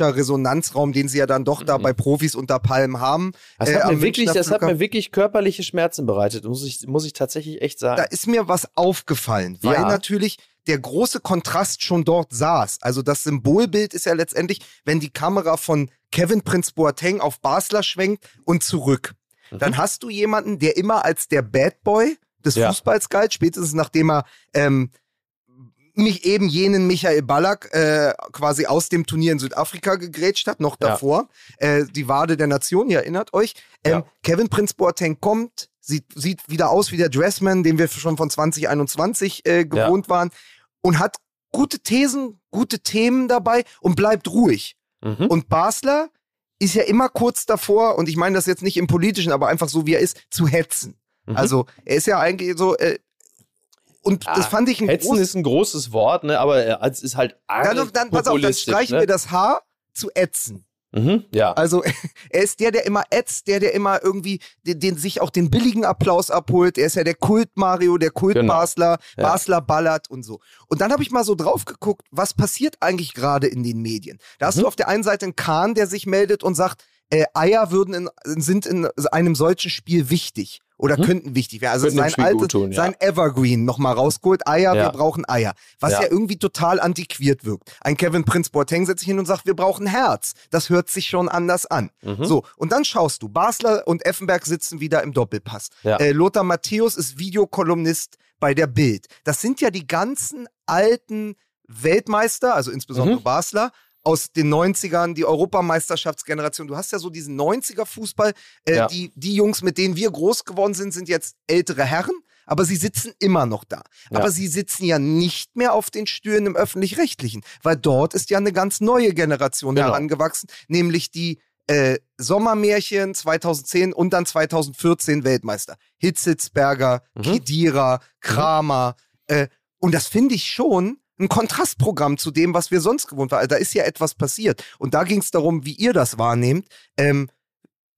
Einklatscher-Resonanzraum, den sie ja dann doch da Mhm. bei Profis unter Palm haben. Das Äh, hat, mir wirklich, das hat mir wirklich körperliche Schmerzen bereitet, muss ich, muss ich tatsächlich echt sagen. da ist mir was aufgefallen, weil Ja. natürlich der große Kontrast schon dort saß. Also das Symbolbild ist ja letztendlich, wenn die Kamera von Kevin Prince Boateng auf Basler schwenkt und zurück. Mhm. Dann hast du jemanden, der immer als der Bad Boy des Ja. Fußballs galt, spätestens nachdem er ähm, mich eben jenen Michael Ballack äh, quasi aus dem Turnier in Südafrika gegrätscht hat, noch Ja. davor. Äh, die Wade der Nation, ihr erinnert euch. Ähm, Ja. Kevin Prince Boateng kommt, sieht, sieht wieder aus wie der Dressman, den wir schon von 2021 äh, gewohnt waren und hat gute Thesen, gute Themen dabei und bleibt ruhig. Mhm. Und Basler ist ja immer kurz davor, und ich meine das jetzt nicht im Politischen, aber einfach so wie er ist, zu hetzen. Mhm. Also er ist ja eigentlich so, äh, und Ah, das fand ich ein Hetzen ist ein großes Wort, ne? aber äh, es ist halt arg dann, dann, pass auf, dann streichen ne? wir das H zu ätzen. Mhm, ja. Also er ist der, der immer ätzt, der, der immer irgendwie den, den sich auch den billigen Applaus abholt. Er ist ja der Kult Mario, der Kult Genau. Basler, Ja. Basler ballert und so. Und dann habe ich mal so drauf geguckt, was passiert eigentlich gerade in den Medien. Da hast Mhm. du auf der einen Seite einen Kahn, der sich meldet und sagt, äh, Eier würden in, sind in einem solchen Spiel wichtig oder Mhm. könnten wichtig werden. Also sein altes, tun, ja. sein Evergreen nochmal rausgeholt. Eier, Ja. wir brauchen Eier. Was ja. Ja. irgendwie total antiquiert wirkt. Ein Kevin Prince Boateng setzt sich hin und sagt, wir brauchen Herz. Das hört sich schon anders an. Mhm. So, und dann schaust du, Basler und Effenberg sitzen wieder im Doppelpass. Äh, Lothar Matthäus ist Videokolumnist bei der Bild. Das sind ja die ganzen alten Weltmeister, also insbesondere Mhm. Basler, aus den 90ern, die Europameisterschaftsgeneration. Du hast ja so diesen 90er-Fußball. Äh, Ja. die, die Jungs, mit denen wir groß geworden sind, sind jetzt ältere Herren, aber sie sitzen immer noch da. Ja. Aber sie sitzen ja nicht mehr auf den Stühlen im Öffentlich-Rechtlichen, weil dort ist ja eine ganz neue Generation Genau. herangewachsen, nämlich die äh, Sommermärchen 2010 und dann 2014 Weltmeister. Hitzitzberger, Mhm. Kedira, Kramer. Äh, und das finde ich schon ein Kontrastprogramm zu dem, was wir sonst gewohnt waren. Also Da ist ja etwas passiert. Und da ging es darum, wie ihr das wahrnehmt. Ähm,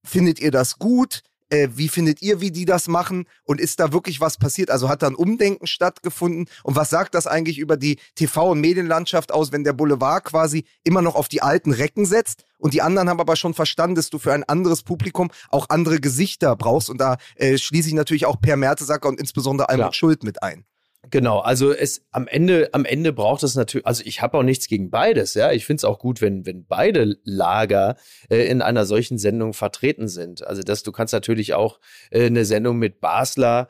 findet ihr das gut? Äh, wie findet ihr, wie die das machen? Und ist da wirklich was passiert? Also hat da ein Umdenken stattgefunden? Und was sagt das eigentlich über die TV- und Medienlandschaft aus, wenn der Boulevard quasi immer noch auf die alten Recken setzt? Und die anderen haben aber schon verstanden, dass du für ein anderes Publikum auch andere Gesichter brauchst. Und da äh, schließe ich natürlich auch Per Mertesacker und insbesondere Almut. Schuld mit ein. Genau, also es am Ende, am Ende braucht es natürlich, also ich habe auch nichts gegen beides, ja. Ich finde es auch gut, wenn, wenn beide Lager äh, in einer solchen Sendung vertreten sind. Also dass du kannst natürlich auch äh, eine Sendung mit Basler,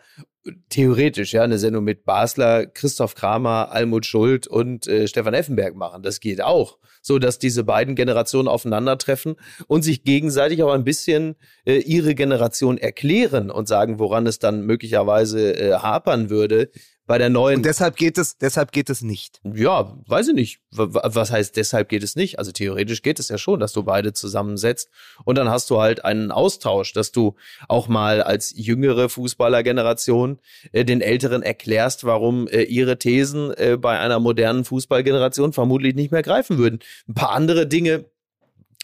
theoretisch, ja, eine Sendung mit Basler, Christoph Kramer, Almut Schuld und äh, Stefan Effenberg machen. Das geht auch. So dass diese beiden Generationen aufeinandertreffen und sich gegenseitig auch ein bisschen äh, ihre Generation erklären und sagen, woran es dann möglicherweise äh, hapern würde bei der neuen. Und deshalb geht es, deshalb geht es nicht. Ja, weiß ich nicht. Was heißt, deshalb geht es nicht? Also theoretisch geht es ja schon, dass du beide zusammensetzt und dann hast du halt einen Austausch, dass du auch mal als jüngere Fußballergeneration äh, den Älteren erklärst, warum äh, ihre Thesen äh, bei einer modernen Fußballgeneration vermutlich nicht mehr greifen würden. Ein paar andere Dinge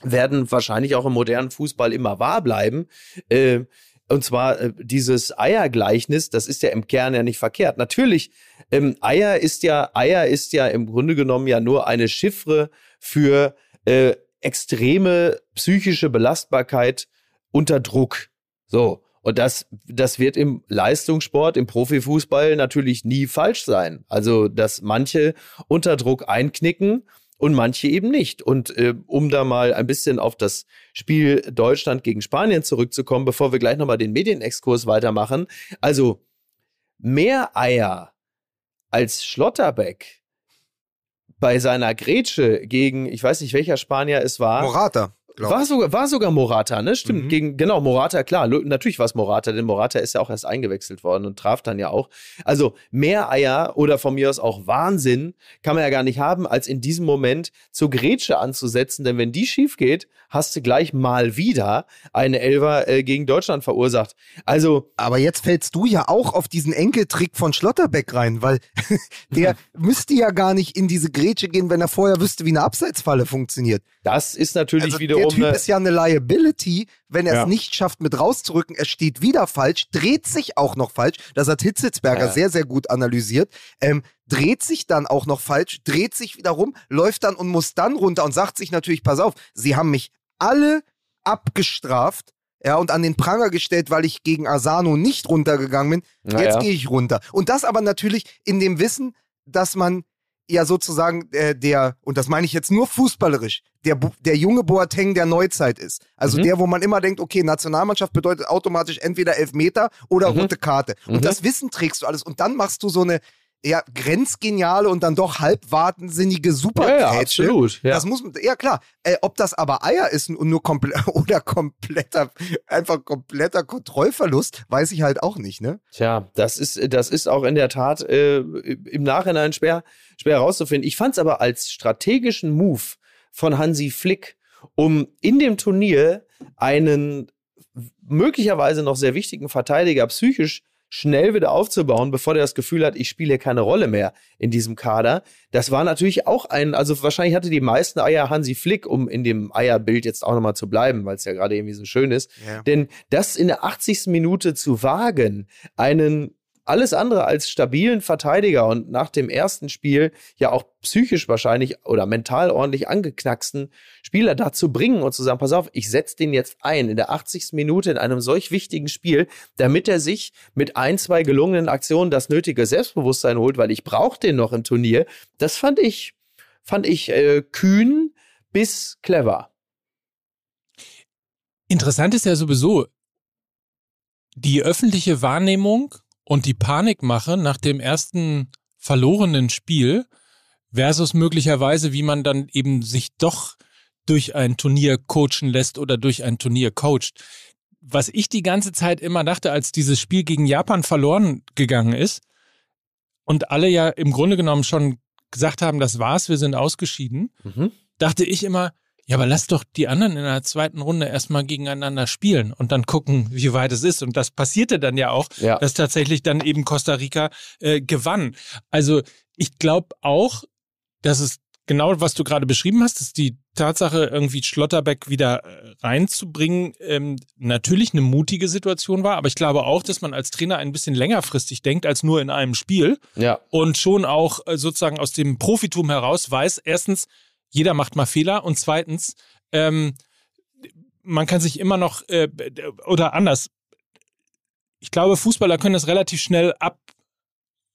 werden wahrscheinlich auch im modernen Fußball immer wahr bleiben. Äh, und zwar äh, dieses Eiergleichnis, das ist ja im Kern ja nicht verkehrt. Natürlich, ähm, Eier ist ja, Eier ist ja im Grunde genommen ja nur eine Chiffre für äh, extreme psychische Belastbarkeit unter Druck. So. Und das, das wird im Leistungssport, im Profifußball natürlich nie falsch sein. Also, dass manche unter Druck einknicken und manche eben nicht. Und äh, um da mal ein bisschen auf das Spiel Deutschland gegen Spanien zurückzukommen, bevor wir gleich nochmal den Medienexkurs weitermachen. Also mehr Eier als Schlotterbeck bei seiner Grätsche gegen, ich weiß nicht welcher Spanier es war. Morata. War sogar, war sogar Morata, ne? Stimmt. Mhm. Gegen, genau, Morata, klar. Natürlich war es Morata, denn Morata ist ja auch erst eingewechselt worden und traf dann ja auch. Also mehr Eier oder von mir aus auch Wahnsinn kann man ja gar nicht haben, als in diesem Moment zur Grätsche anzusetzen. Denn wenn die schief geht, hast du gleich mal wieder eine Elfer äh, gegen Deutschland verursacht. Also, Aber jetzt fällst du ja auch auf diesen Enkeltrick von Schlotterbeck rein, weil der müsste ja gar nicht in diese Grätsche gehen, wenn er vorher wüsste, wie eine Abseitsfalle funktioniert. das ist natürlich Also der wiederum. Typ ist ja eine Liability, wenn er es Ja. nicht schafft, mit rauszurücken. Er steht wieder falsch, dreht sich auch noch falsch. Das hat Hitzelsberger Ja. sehr, sehr gut analysiert. Ähm, dreht sich dann auch noch falsch, dreht sich wieder rum, läuft dann und muss dann runter und sagt sich natürlich, pass auf, sie haben mich alle abgestraft. Ja, und an den Pranger gestellt, weil ich gegen Asano nicht runtergegangen bin. Na Jetzt gehe ich runter. Und das aber natürlich in dem Wissen, dass man ja sozusagen äh, der, und das meine ich jetzt nur fußballerisch, der, der junge Boateng der Neuzeit ist. Also Mhm. der, wo man immer denkt, okay, Nationalmannschaft bedeutet automatisch entweder Elfmeter oder Mhm. rote Karte. Und Mhm. das Wissen trägst du alles. Und dann machst du so eine ja, grenzgeniale und dann doch halb wahnsinnige ja, ja, absolut. Ja. Das muss ja klar. Äh, ob das aber Eier ist und nur komplett oder kompletter, einfach kompletter Kontrollverlust, weiß ich halt auch nicht, ne? Tja, das ist, das ist auch in der Tat äh, im Nachhinein schwer, schwer herauszufinden. Ich fand es aber als strategischen Move von Hansi Flick, um in dem Turnier einen möglicherweise noch sehr wichtigen Verteidiger psychisch schnell wieder aufzubauen, bevor der das Gefühl hat, ich spiele keine Rolle mehr in diesem Kader. Das war natürlich auch ein, also wahrscheinlich hatte die meisten Eier Hansi Flick, um in dem Eierbild jetzt auch nochmal zu bleiben, weil es ja gerade irgendwie so schön ist. Ja. Denn das in der 80. Minute zu wagen, einen alles andere als stabilen Verteidiger und nach dem ersten Spiel ja auch psychisch wahrscheinlich oder mental ordentlich angeknacksten Spieler dazu bringen und zu sagen, pass auf, ich setze den jetzt ein in der 80. Minute in einem solch wichtigen Spiel, damit er sich mit ein, zwei gelungenen Aktionen das nötige Selbstbewusstsein holt, weil ich brauche den noch im Turnier. Das fand ich, fand ich äh, kühn bis clever. Interessant ist ja sowieso die öffentliche Wahrnehmung und die Panikmache nach dem ersten verlorenen Spiel versus möglicherweise, wie man dann eben sich doch durch ein Turnier coachen lässt oder durch ein Turnier coacht. Was ich die ganze Zeit immer dachte, als dieses Spiel gegen Japan verloren gegangen ist und alle ja im Grunde genommen schon gesagt haben, das war's, wir sind ausgeschieden, Mhm. dachte ich immer, ja, aber lass doch die anderen in der zweiten Runde erstmal gegeneinander spielen und dann gucken, wie weit es ist. Und das passierte dann ja auch, Ja. dass tatsächlich dann eben Costa Rica äh, gewann. Also ich glaube auch, dass es genau, was du gerade beschrieben hast, dass die Tatsache, irgendwie Schlotterbeck wieder äh, reinzubringen, ähm, natürlich eine mutige Situation war. Aber ich glaube auch, dass man als Trainer ein bisschen längerfristig denkt als nur in einem Spiel Ja. und schon auch äh, sozusagen aus dem Profitum heraus weiß, erstens, jeder macht mal Fehler und zweitens, ähm, man kann sich immer noch, äh, oder anders, ich glaube, Fußballer können das relativ schnell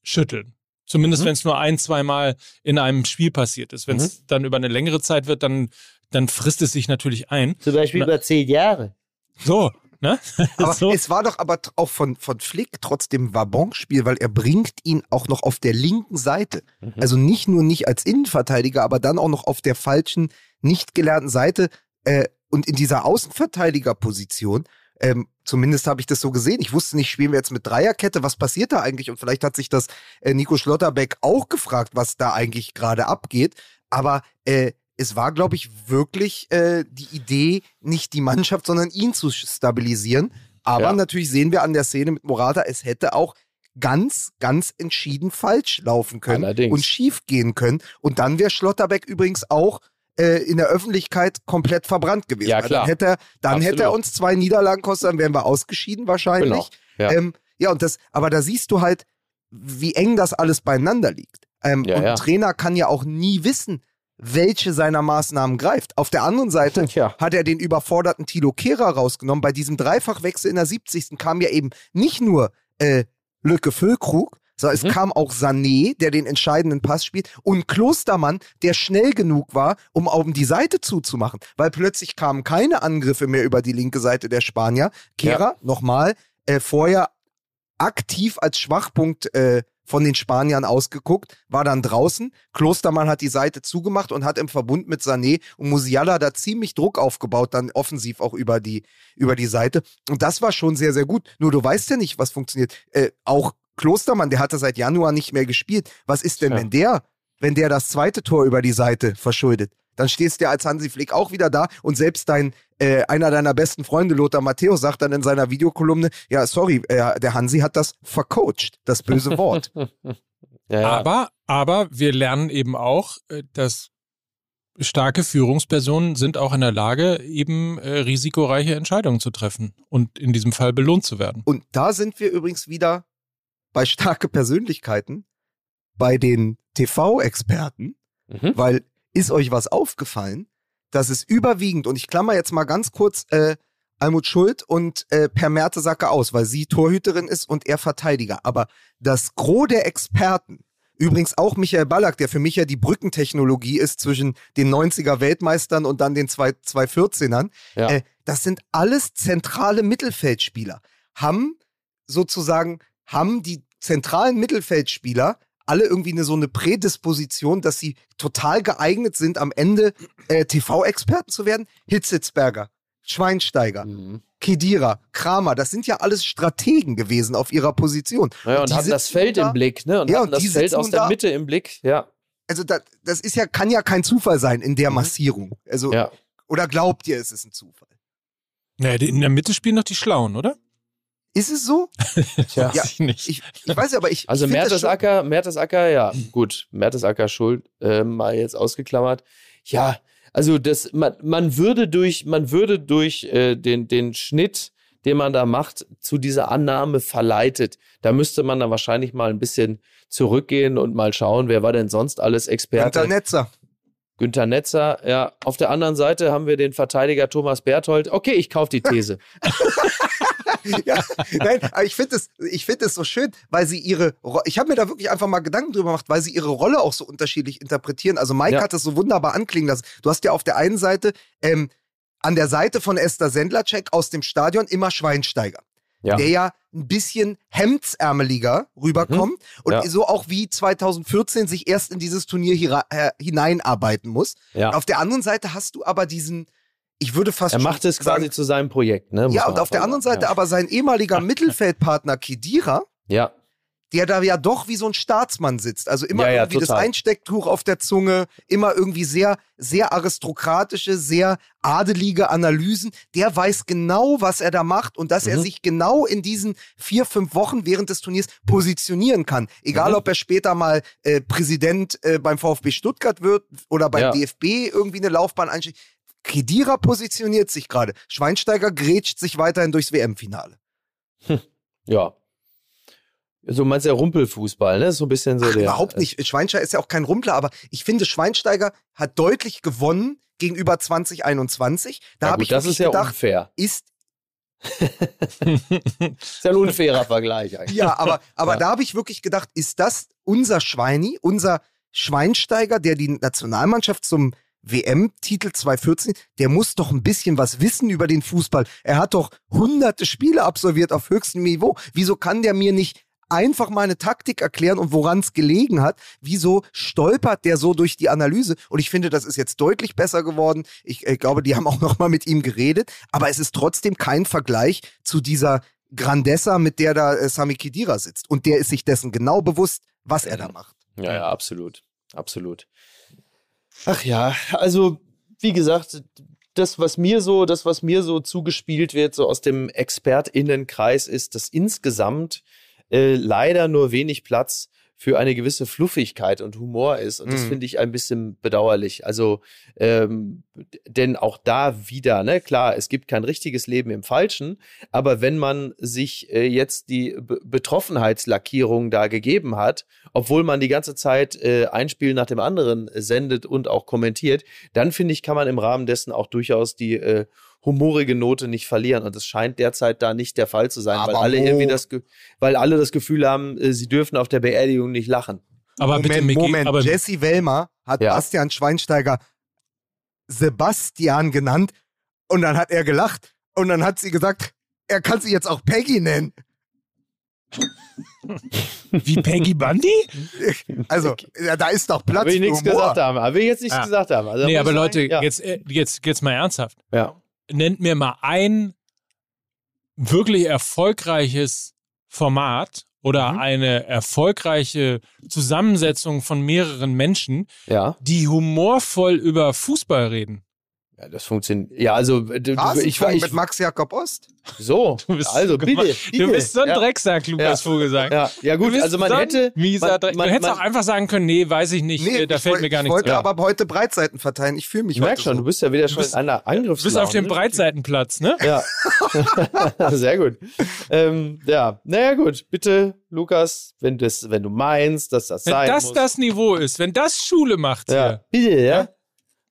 abschütteln. Zumindest Mhm. wenn es nur ein, zweimal in einem Spiel passiert ist. Wenn es dann über eine längere Zeit wird, dann, dann frisst es sich natürlich ein. Zum Beispiel Na- über zehn Jahre. So, ne? Aber so. es war doch aber auch von, von Flick trotzdem Wabonspiel, weil er bringt ihn auch noch auf der linken Seite. Mhm. Also nicht nur nicht als Innenverteidiger, aber dann auch noch auf der falschen, nicht gelernten Seite äh, und in dieser Außenverteidigerposition. Ähm, zumindest habe ich das so gesehen. Ich wusste nicht, spielen wir jetzt mit Dreierkette, was passiert da eigentlich? Und vielleicht hat sich das äh, Nico Schlotterbeck auch gefragt, was da eigentlich gerade abgeht. Aber äh, es war, glaube ich, wirklich äh, die Idee, nicht die Mannschaft, sondern ihn zu stabilisieren. Aber Ja. natürlich sehen wir an der Szene mit Morata, es hätte auch ganz, ganz entschieden falsch laufen können Allerdings. und schief gehen können. Und dann wäre Schlotterbeck übrigens auch äh, in der Öffentlichkeit komplett verbrannt gewesen. Ja, Weil klar. Dann hätte er, dann Absolut. hätte er uns zwei Niederlagen kostet, dann wären wir ausgeschieden wahrscheinlich. Genau. Ja. Ähm, ja, und das, aber da siehst du halt, wie eng das alles beieinander liegt. Ähm, Ja, und ja. ein Trainer kann ja auch nie wissen, welche seiner Maßnahmen greift. Auf der anderen Seite Ja. hat er den überforderten Tilo Kehrer rausgenommen. Bei diesem Dreifachwechsel in der 70. kam ja eben nicht nur äh, Lücke Füllkrug, sondern Mhm. es kam auch Sané, der den entscheidenden Pass spielt, und Klostermann, der schnell genug war, um um die Seite zuzumachen. Weil plötzlich kamen keine Angriffe mehr über die linke Seite der Spanier. Kehrer, nochmal, äh, vorher aktiv als Schwachpunkt äh, von den Spaniern ausgeguckt, war dann draußen. Klostermann hat die Seite zugemacht und hat im Verbund mit Sané und Musiala da ziemlich Druck aufgebaut, dann offensiv auch über die, über die Seite. Und das war schon sehr, sehr gut. Nur du weißt ja nicht, was funktioniert. Äh, auch Klostermann, der hatte seit Januar nicht mehr gespielt. Was ist denn, ja. wenn der, wenn der das zweite Tor über die Seite verschuldet? Dann stehst du ja als Hansi Flick auch wieder da und selbst dein äh, einer deiner besten Freunde, Lothar Matthäus, sagt dann in seiner Videokolumne, ja, sorry, äh, der Hansi hat das vercoacht, das böse Wort. ja, ja. Aber, aber wir lernen eben auch, äh, dass starke Führungspersonen sind auch in der Lage, eben äh, risikoreiche Entscheidungen zu treffen und in diesem Fall belohnt zu werden. Und da sind wir übrigens wieder bei starke Persönlichkeiten, bei den TV-Experten, mhm. weil ist euch was aufgefallen? dass es überwiegend, und ich klammer jetzt mal ganz kurz äh, Almut Schuld und äh, Per Mertesacker aus, weil sie Torhüterin ist und er Verteidiger. Aber das Gros der Experten, übrigens auch Michael Ballack, der für mich ja die Brückentechnologie ist zwischen den 90er Weltmeistern und dann den 214ern, ja. äh, das sind alles zentrale Mittelfeldspieler. Haben sozusagen, haben die zentralen Mittelfeldspieler alle irgendwie eine, so eine Prädisposition, dass sie total geeignet sind, am Ende äh, TV-Experten zu werden. Hitzitzberger, Schweinsteiger, mhm. Kedira, Kramer, das sind ja alles Strategen gewesen auf ihrer Position. Ja, und, und hatten das Feld da, im Blick, ne? Und ja, hatten das Feld aus der da, Mitte im Blick, ja. Also das, das ist ja, kann ja kein Zufall sein in der mhm. Massierung. Also, ja. oder glaubt ihr, es ist ein Zufall? Naja, in der Mitte spielen doch die Schlauen, oder? Ist es so? Tja, ja, ich nicht. Ich, ich weiß aber ich. Also Mertesacker, Mertesacker, ja, gut. Mertesacker Schuld äh, mal jetzt ausgeklammert. Ja, also das, man, man würde durch, man würde durch äh, den, den Schnitt, den man da macht, zu dieser Annahme verleitet. Da müsste man dann wahrscheinlich mal ein bisschen zurückgehen und mal schauen, wer war denn sonst alles Experte. Günter Netzer. Günther Netzer, ja. Auf der anderen Seite haben wir den Verteidiger Thomas Berthold. Okay, ich kaufe die These. ja, nein, aber ich finde es find so schön, weil sie ihre, ich habe mir da wirklich einfach mal Gedanken drüber gemacht, weil sie ihre Rolle auch so unterschiedlich interpretieren. Also Mike ja. hat das so wunderbar anklingen lassen. Du hast ja auf der einen Seite ähm, an der Seite von Esther Sendlercheck aus dem Stadion immer Schweinsteiger ja. der ja ein bisschen hemdsärmeliger rüberkommt mhm. und ja. so auch wie 2014 sich erst in dieses Turnier äh, hineinarbeiten muss. Ja. Auf der anderen Seite hast du aber diesen, ich würde fast. Er macht es quasi zu seinem Projekt, ne? Ja, und auf der anderen Seite aber sein ehemaliger Mittelfeldpartner Kedira. Ja der da ja doch wie so ein Staatsmann sitzt. Also immer ja, irgendwie total. das Einstecktuch auf der Zunge, immer irgendwie sehr, sehr aristokratische, sehr adelige Analysen. Der weiß genau, was er da macht und dass mhm. er sich genau in diesen vier, fünf Wochen während des Turniers positionieren kann. Egal, mhm. ob er später mal äh, Präsident äh, beim VfB Stuttgart wird oder beim ja. DFB irgendwie eine Laufbahn einsteigt. Kedira positioniert sich gerade. Schweinsteiger grätscht sich weiterhin durchs WM-Finale. Hm. Ja, so meinst du ja Rumpelfußball, ne? So ein bisschen so Ach, der. Überhaupt nicht. Schweinsteiger ist ja auch kein Rumpler, aber ich finde, Schweinsteiger hat deutlich gewonnen gegenüber 2021. Da habe ich das ist ja gedacht, unfair. Ist ist ja ein unfairer Vergleich eigentlich. Ja, aber, aber ja. da habe ich wirklich gedacht, ist das unser Schweini, unser Schweinsteiger, der die Nationalmannschaft zum WM-Titel 2014, der muss doch ein bisschen was wissen über den Fußball. Er hat doch hunderte Spiele absolviert auf höchstem Niveau. Wieso kann der mir nicht einfach mal eine Taktik erklären und woran es gelegen hat. Wieso stolpert der so durch die Analyse? Und ich finde, das ist jetzt deutlich besser geworden. Ich, ich glaube, die haben auch noch mal mit ihm geredet. Aber es ist trotzdem kein Vergleich zu dieser Grandessa, mit der da äh, Sami Khedira sitzt. Und der ist sich dessen genau bewusst, was er da macht. Ja, ja, absolut. Absolut. Ach ja, also wie gesagt, das, was mir so, das, was mir so zugespielt wird, so aus dem ExpertInnenkreis, ist, dass insgesamt äh, leider nur wenig Platz für eine gewisse Fluffigkeit und Humor ist. Und das mm. finde ich ein bisschen bedauerlich. Also, ähm, denn auch da wieder, ne, klar, es gibt kein richtiges Leben im Falschen, aber wenn man sich äh, jetzt die B Betroffenheitslackierung da gegeben hat, obwohl man die ganze Zeit äh, ein Spiel nach dem anderen sendet und auch kommentiert, dann finde ich, kann man im Rahmen dessen auch durchaus die äh, humorige Note nicht verlieren. Und das scheint derzeit da nicht der Fall zu sein, Aber weil alle irgendwie das, weil alle das Gefühl haben, äh, sie dürfen auf der Beerdigung nicht lachen. Aber Moment, bitte, Mickey, Moment. Aber Jesse Wellmer hat ja. Bastian Schweinsteiger Sebastian genannt und dann hat er gelacht und dann hat sie gesagt, er kann sie jetzt auch Peggy nennen. Wie Peggy Bundy? Also, ja, da ist doch Platz Will ich für nichts Humor. gesagt haben. Aber will ich jetzt nichts Ah. gesagt haben. Also, nee, aber Leute, ja. jetzt, äh, jetzt, jetzt mal ernsthaft. Ja. Nennt mir mal ein wirklich erfolgreiches Format oder Mhm. eine erfolgreiche Zusammensetzung von mehreren Menschen, Ja. die humorvoll über Fußball reden. Ja, das funktioniert. Ja, also du, ich, Rasenfunk ich, mit Max Jakob Ost. so. Du bist also so bitte, bitte. Du bist so ein ja. Drecksack, Lukas Ja. Vogelsang. Ja, ja gut, also man so hätte. Mieser man, man, du hättest man, auch einfach sagen können, nee, weiß ich nicht, äh, da ich fällt mir gar ich nichts wollte ein. aber ab heute Breitseiten verteilen. Ich fühle mich Ich merk schon, so. du bist ja wieder schon bist- in einer Angriffslaune. Du bist auf dem Breitseitenplatz, ne? Ja. Sehr gut. Ähm, ja, naja, gut. Bitte, Lukas, wenn, das, wenn du meinst, dass das Wenn sein das muss. das Niveau ist, wenn das Schule macht ja, hier, bitte, ja.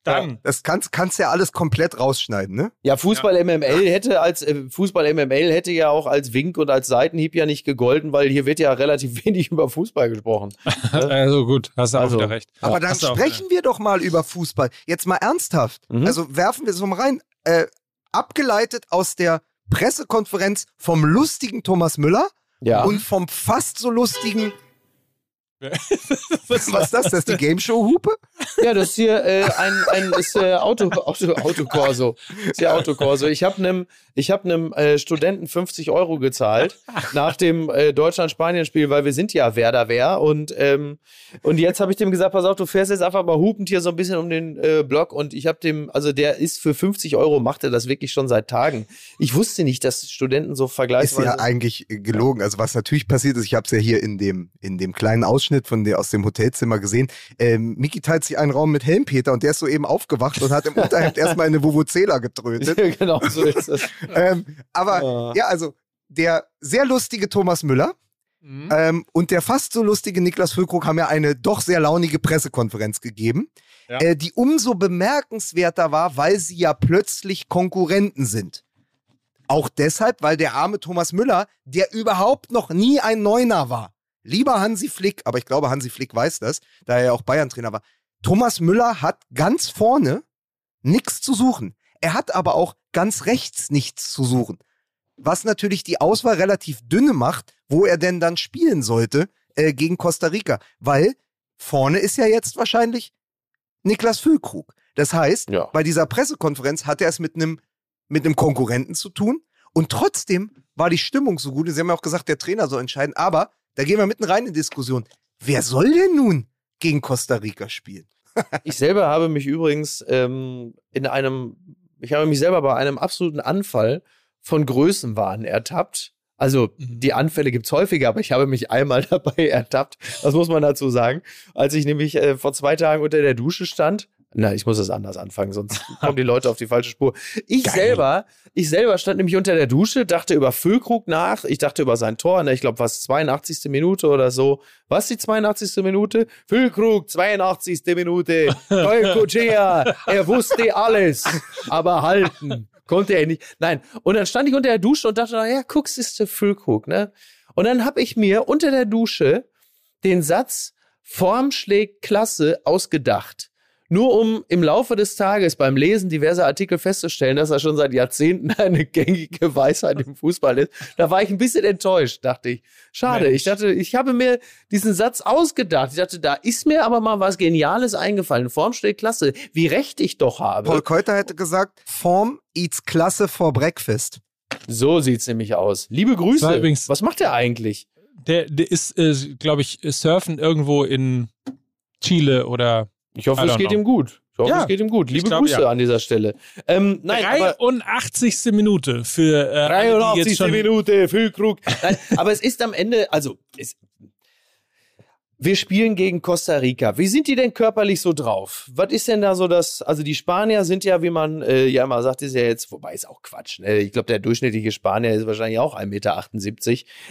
Dann. Das kannst, kannst ja alles komplett rausschneiden, ne? Ja, Fußball MML hätte als äh, Fußball MML hätte ja auch als Wink und als Seitenhieb ja nicht gegolten, weil hier wird ja relativ wenig über Fußball gesprochen. Also gut, hast du Also, auch wieder recht. Aber dann auch sprechen wir doch mal über Fußball. Jetzt mal ernsthaft. Mhm. Also werfen wir es mal rein. Äh, abgeleitet aus der Pressekonferenz vom lustigen Thomas Müller Ja. und vom fast so lustigen. Was Was ist das? Das ist die Game Show Hupe? Ja, das ist hier äh, ein, ein ist, äh, Auto, Auto, Autokorso. Ist hier Autokorso. Ich habe einem ich hab äh, Studenten 50 Euro gezahlt nach dem äh, Deutschland-Spanien-Spiel, weil wir sind ja Werder Wehr. Und, ähm, und jetzt habe ich dem gesagt, pass auf, du fährst jetzt einfach mal hupend hier so ein bisschen um den äh, Block. Und ich habe dem, also der ist für 50 Euro, macht er das wirklich schon seit Tagen. Ich wusste nicht, dass Studenten so Ist vergleichsweise... ja eigentlich gelogen. Also was natürlich passiert ist, ich habe es ja hier in dem, in dem kleinen Ausschnitt von der, aus dem Hotelzimmer gesehen. Ähm, Miki teilt sich einen Raum mit Helmpeter und der ist soeben aufgewacht und hat im Unterhemd erstmal eine Vuvuzela getrötet. genau, so ist es. ähm, aber Ah. ja, also der sehr lustige Thomas Müller Mhm. ähm, und der fast so lustige Niklas Füllkrug haben ja eine doch sehr launige Pressekonferenz gegeben, Ja. äh, die umso bemerkenswerter war, weil sie ja plötzlich Konkurrenten sind. Auch deshalb, weil der arme Thomas Müller, der überhaupt noch nie ein Neuner war, lieber Hansi Flick, aber ich glaube, Hansi Flick weiß das, da er ja auch Bayern-Trainer war, Thomas Müller hat ganz vorne nichts zu suchen. Er hat aber auch ganz rechts nichts zu suchen. Was natürlich die Auswahl relativ dünne macht, wo er denn dann spielen sollte äh, gegen Costa Rica. Weil vorne ist ja jetzt wahrscheinlich Niklas Füllkrug. Das heißt, Ja. bei dieser Pressekonferenz hat er es mit einem mit einem Konkurrenten zu tun. Und trotzdem war die Stimmung so gut. Sie haben ja auch gesagt, der Trainer soll entscheiden. Aber da gehen wir mitten rein in die Diskussion. Wer soll denn nun gegen Costa Rica spielen? Ich selber habe mich übrigens ähm, in einem, ich habe mich selber bei einem absoluten Anfall von Größenwahn ertappt. Also Mhm. die Anfälle gibt's häufiger, aber ich habe mich einmal dabei ertappt. Das muss man dazu sagen. Als ich nämlich äh, vor zwei Tagen unter der Dusche stand. Na, ich muss es anders anfangen, sonst kommen die Leute auf die falsche Spur. Ich Geil. selber, ich selber stand nämlich unter der Dusche, dachte über Füllkrug nach, ich dachte über sein Tor, ne, ich glaube, was 82. Minute oder so. Was die 82. Minute? Füllkrug, 82. Minute. Koikocea, er wusste alles, aber halten konnte er nicht. Nein, und dann stand ich unter der Dusche und dachte, ja, guck, ist der Füllkrug, ne? Und dann habe ich mir unter der Dusche den Satz Form schlägt Klasse ausgedacht. Nur um im Laufe des Tages beim Lesen diverser Artikel festzustellen, dass er schon seit Jahrzehnten eine gängige Weisheit im Fußball ist. Da war ich ein bisschen enttäuscht, dachte ich. Schade, Mensch. ich dachte, ich habe mir diesen Satz ausgedacht. Ich dachte, da ist mir aber mal was Geniales eingefallen. Form schlägt Klasse. Wie recht ich doch habe. Paul Keuter hätte gesagt, Form eats Klasse for breakfast. So sieht's nämlich aus. Liebe Grüße. Übrigens- Was macht er eigentlich? Der, der ist, äh, glaube ich, surfen irgendwo in Chile oder Ich hoffe, es geht know. ihm gut. Ich hoffe, Ja, es geht ihm gut. Liebe glaub, Grüße ja. an dieser Stelle. Ähm, nein, aber 83. Minute für äh, alle, die 83. jetzt schon Minute, Füllkrug. Nein, aber es ist am Ende, also es, wir spielen gegen Costa Rica. Wie sind die denn körperlich so drauf? Was ist denn da so das? Also die Spanier sind ja, wie man äh, ja immer sagt, ist ja jetzt, wobei ist auch Quatsch. Ne? Ich glaube, der durchschnittliche Spanier ist wahrscheinlich auch 1,78 Meter.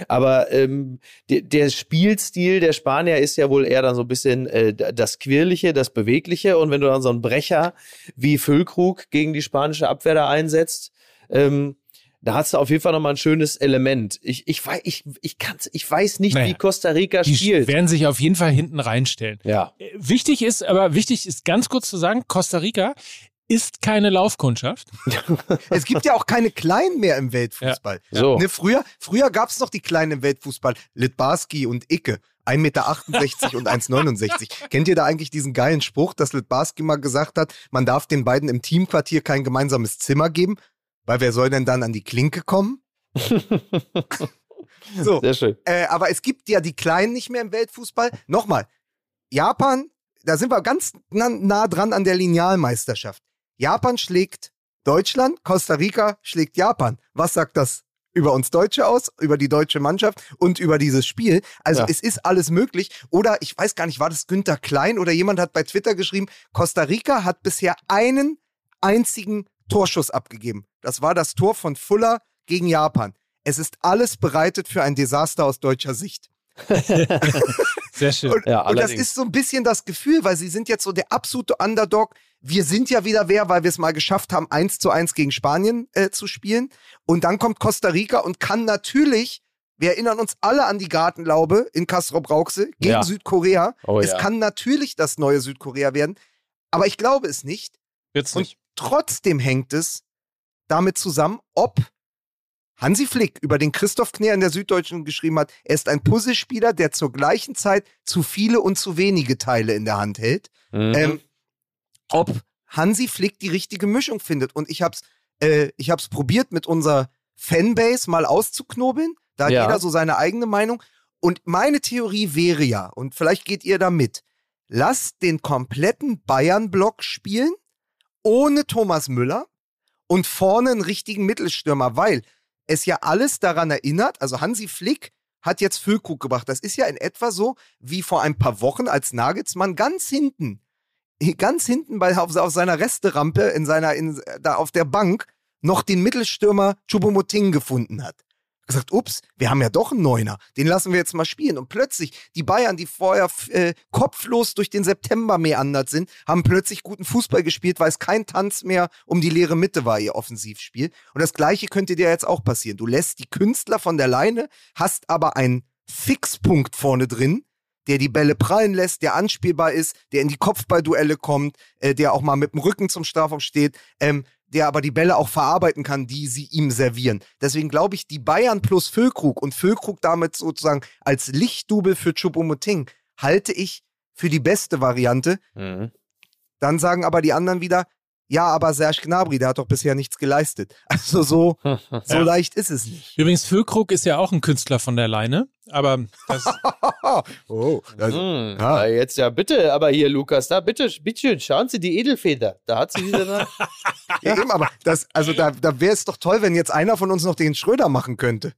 Aber ähm, der, der Spielstil der Spanier ist ja wohl eher dann so ein bisschen äh, das Quirlige, das Bewegliche. Und wenn du dann so einen Brecher wie Füllkrug gegen die spanische Abwehr da einsetzt, ähm, da hast du auf jeden Fall nochmal ein schönes Element. Ich, ich, weiß, ich, ich, kann's, ich weiß nicht, Naja, wie Costa Rica die spielt. werden sich auf jeden Fall hinten reinstellen. Ja. Äh, Wichtig ist, aber wichtig ist ganz kurz zu sagen, Costa Rica ist keine Laufkundschaft. Es gibt ja auch keine Kleinen mehr im Weltfußball. So. Ne, früher früher gab es noch die Kleinen im Weltfußball. Litbarski und Icke. 1,68 Meter und 1,69. Kennt ihr da eigentlich diesen geilen Spruch, dass Litbarski mal gesagt hat, man darf den beiden im Teamquartier kein gemeinsames Zimmer geben? Weil wer soll denn dann an die Klinke kommen? so, Sehr schön. äh, aber es gibt ja die Kleinen nicht mehr im Weltfußball. Nochmal, Japan, da sind wir ganz nah, nah dran an der Linealmeisterschaft. Japan schlägt Deutschland, Costa Rica schlägt Japan. Was sagt das über uns Deutsche aus, über die deutsche Mannschaft und über dieses Spiel? Also Ja. es ist alles möglich. Oder ich weiß gar nicht, war das Günther Klein oder jemand hat bei Twitter geschrieben, Costa Rica hat bisher einen einzigen Torschuss abgegeben. Das war das Tor von Fuller gegen Japan. Es ist alles bereitet für ein Desaster aus deutscher Sicht. Sehr schön. Und, Ja, und das ist so ein bisschen das Gefühl, weil sie sind jetzt so der absolute Underdog. Wir sind ja wieder wer, weil wir es mal geschafft haben, eins zu eins gegen Spanien äh, zu spielen. Und dann kommt Costa Rica und kann natürlich, wir erinnern uns alle an die Gartenlaube in Castro Brauxel gegen Ja. Südkorea. Oh es ja. kann natürlich das neue Südkorea werden. Aber ich glaube es nicht. Jetzt Und nicht. trotzdem hängt es damit zusammen, ob Hansi Flick, über den Christoph Kner in der Süddeutschen geschrieben hat, er ist ein Puzzlespieler, der zur gleichen Zeit zu viele und zu wenige Teile in der Hand hält. Mhm. Ähm, ob Hansi Flick die richtige Mischung findet. Und ich hab's, äh, ich hab's probiert, mit unserer Fanbase mal auszuknobeln. Da hat Ja. jeder so seine eigene Meinung. Und meine Theorie wäre ja, und vielleicht geht ihr da mit, lasst den kompletten Bayern-Block spielen, ohne Thomas Müller und vorne einen richtigen Mittelstürmer, weil es ja alles daran erinnert, also Hansi Flick hat jetzt Füllkrug gebracht. Das ist ja in etwa so wie vor ein paar Wochen, als Nagelsmann ganz hinten, ganz hinten bei, auf, auf seiner Resterampe in seiner, in, da auf der Bank noch den Mittelstürmer Choupo-Moting gefunden hat. Gesagt, ups, wir haben ja doch einen Neuner, den lassen wir jetzt mal spielen. Und plötzlich, die Bayern, die vorher äh, kopflos durch den September meandert sind, haben plötzlich guten Fußball gespielt, weil es kein Tanz mehr um die leere Mitte war, ihr Offensivspiel. Und das Gleiche könnte dir jetzt auch passieren. Du lässt die Künstler von der Leine, hast aber einen Fixpunkt vorne drin, der die Bälle prallen lässt, der anspielbar ist, der in die Kopfballduelle kommt, äh, der auch mal mit dem Rücken zum Strafraum steht, ähm, der aber die Bälle auch verarbeiten kann, die sie ihm servieren. Deswegen glaube ich, die Bayern plus Füllkrug und Füllkrug damit sozusagen als Lichtdubel für Choupo-Moting halte ich für die beste Variante. Mhm. Dann sagen aber die anderen wieder, ja, aber Serge Gnabry, der hat doch bisher nichts geleistet. Also so, so Ja. leicht ist es nicht. Übrigens, Füllkrug ist ja auch ein Künstler von der Leine, aber das, oh, das, Mhm. Ja, jetzt ja bitte, aber hier, Lukas, da bitte, bitteschön, schauen Sie die Edelfeder. Da hat sie wieder da. ja, eben, aber das, also da, da wäre es doch toll, wenn jetzt einer von uns noch den Schröder machen könnte.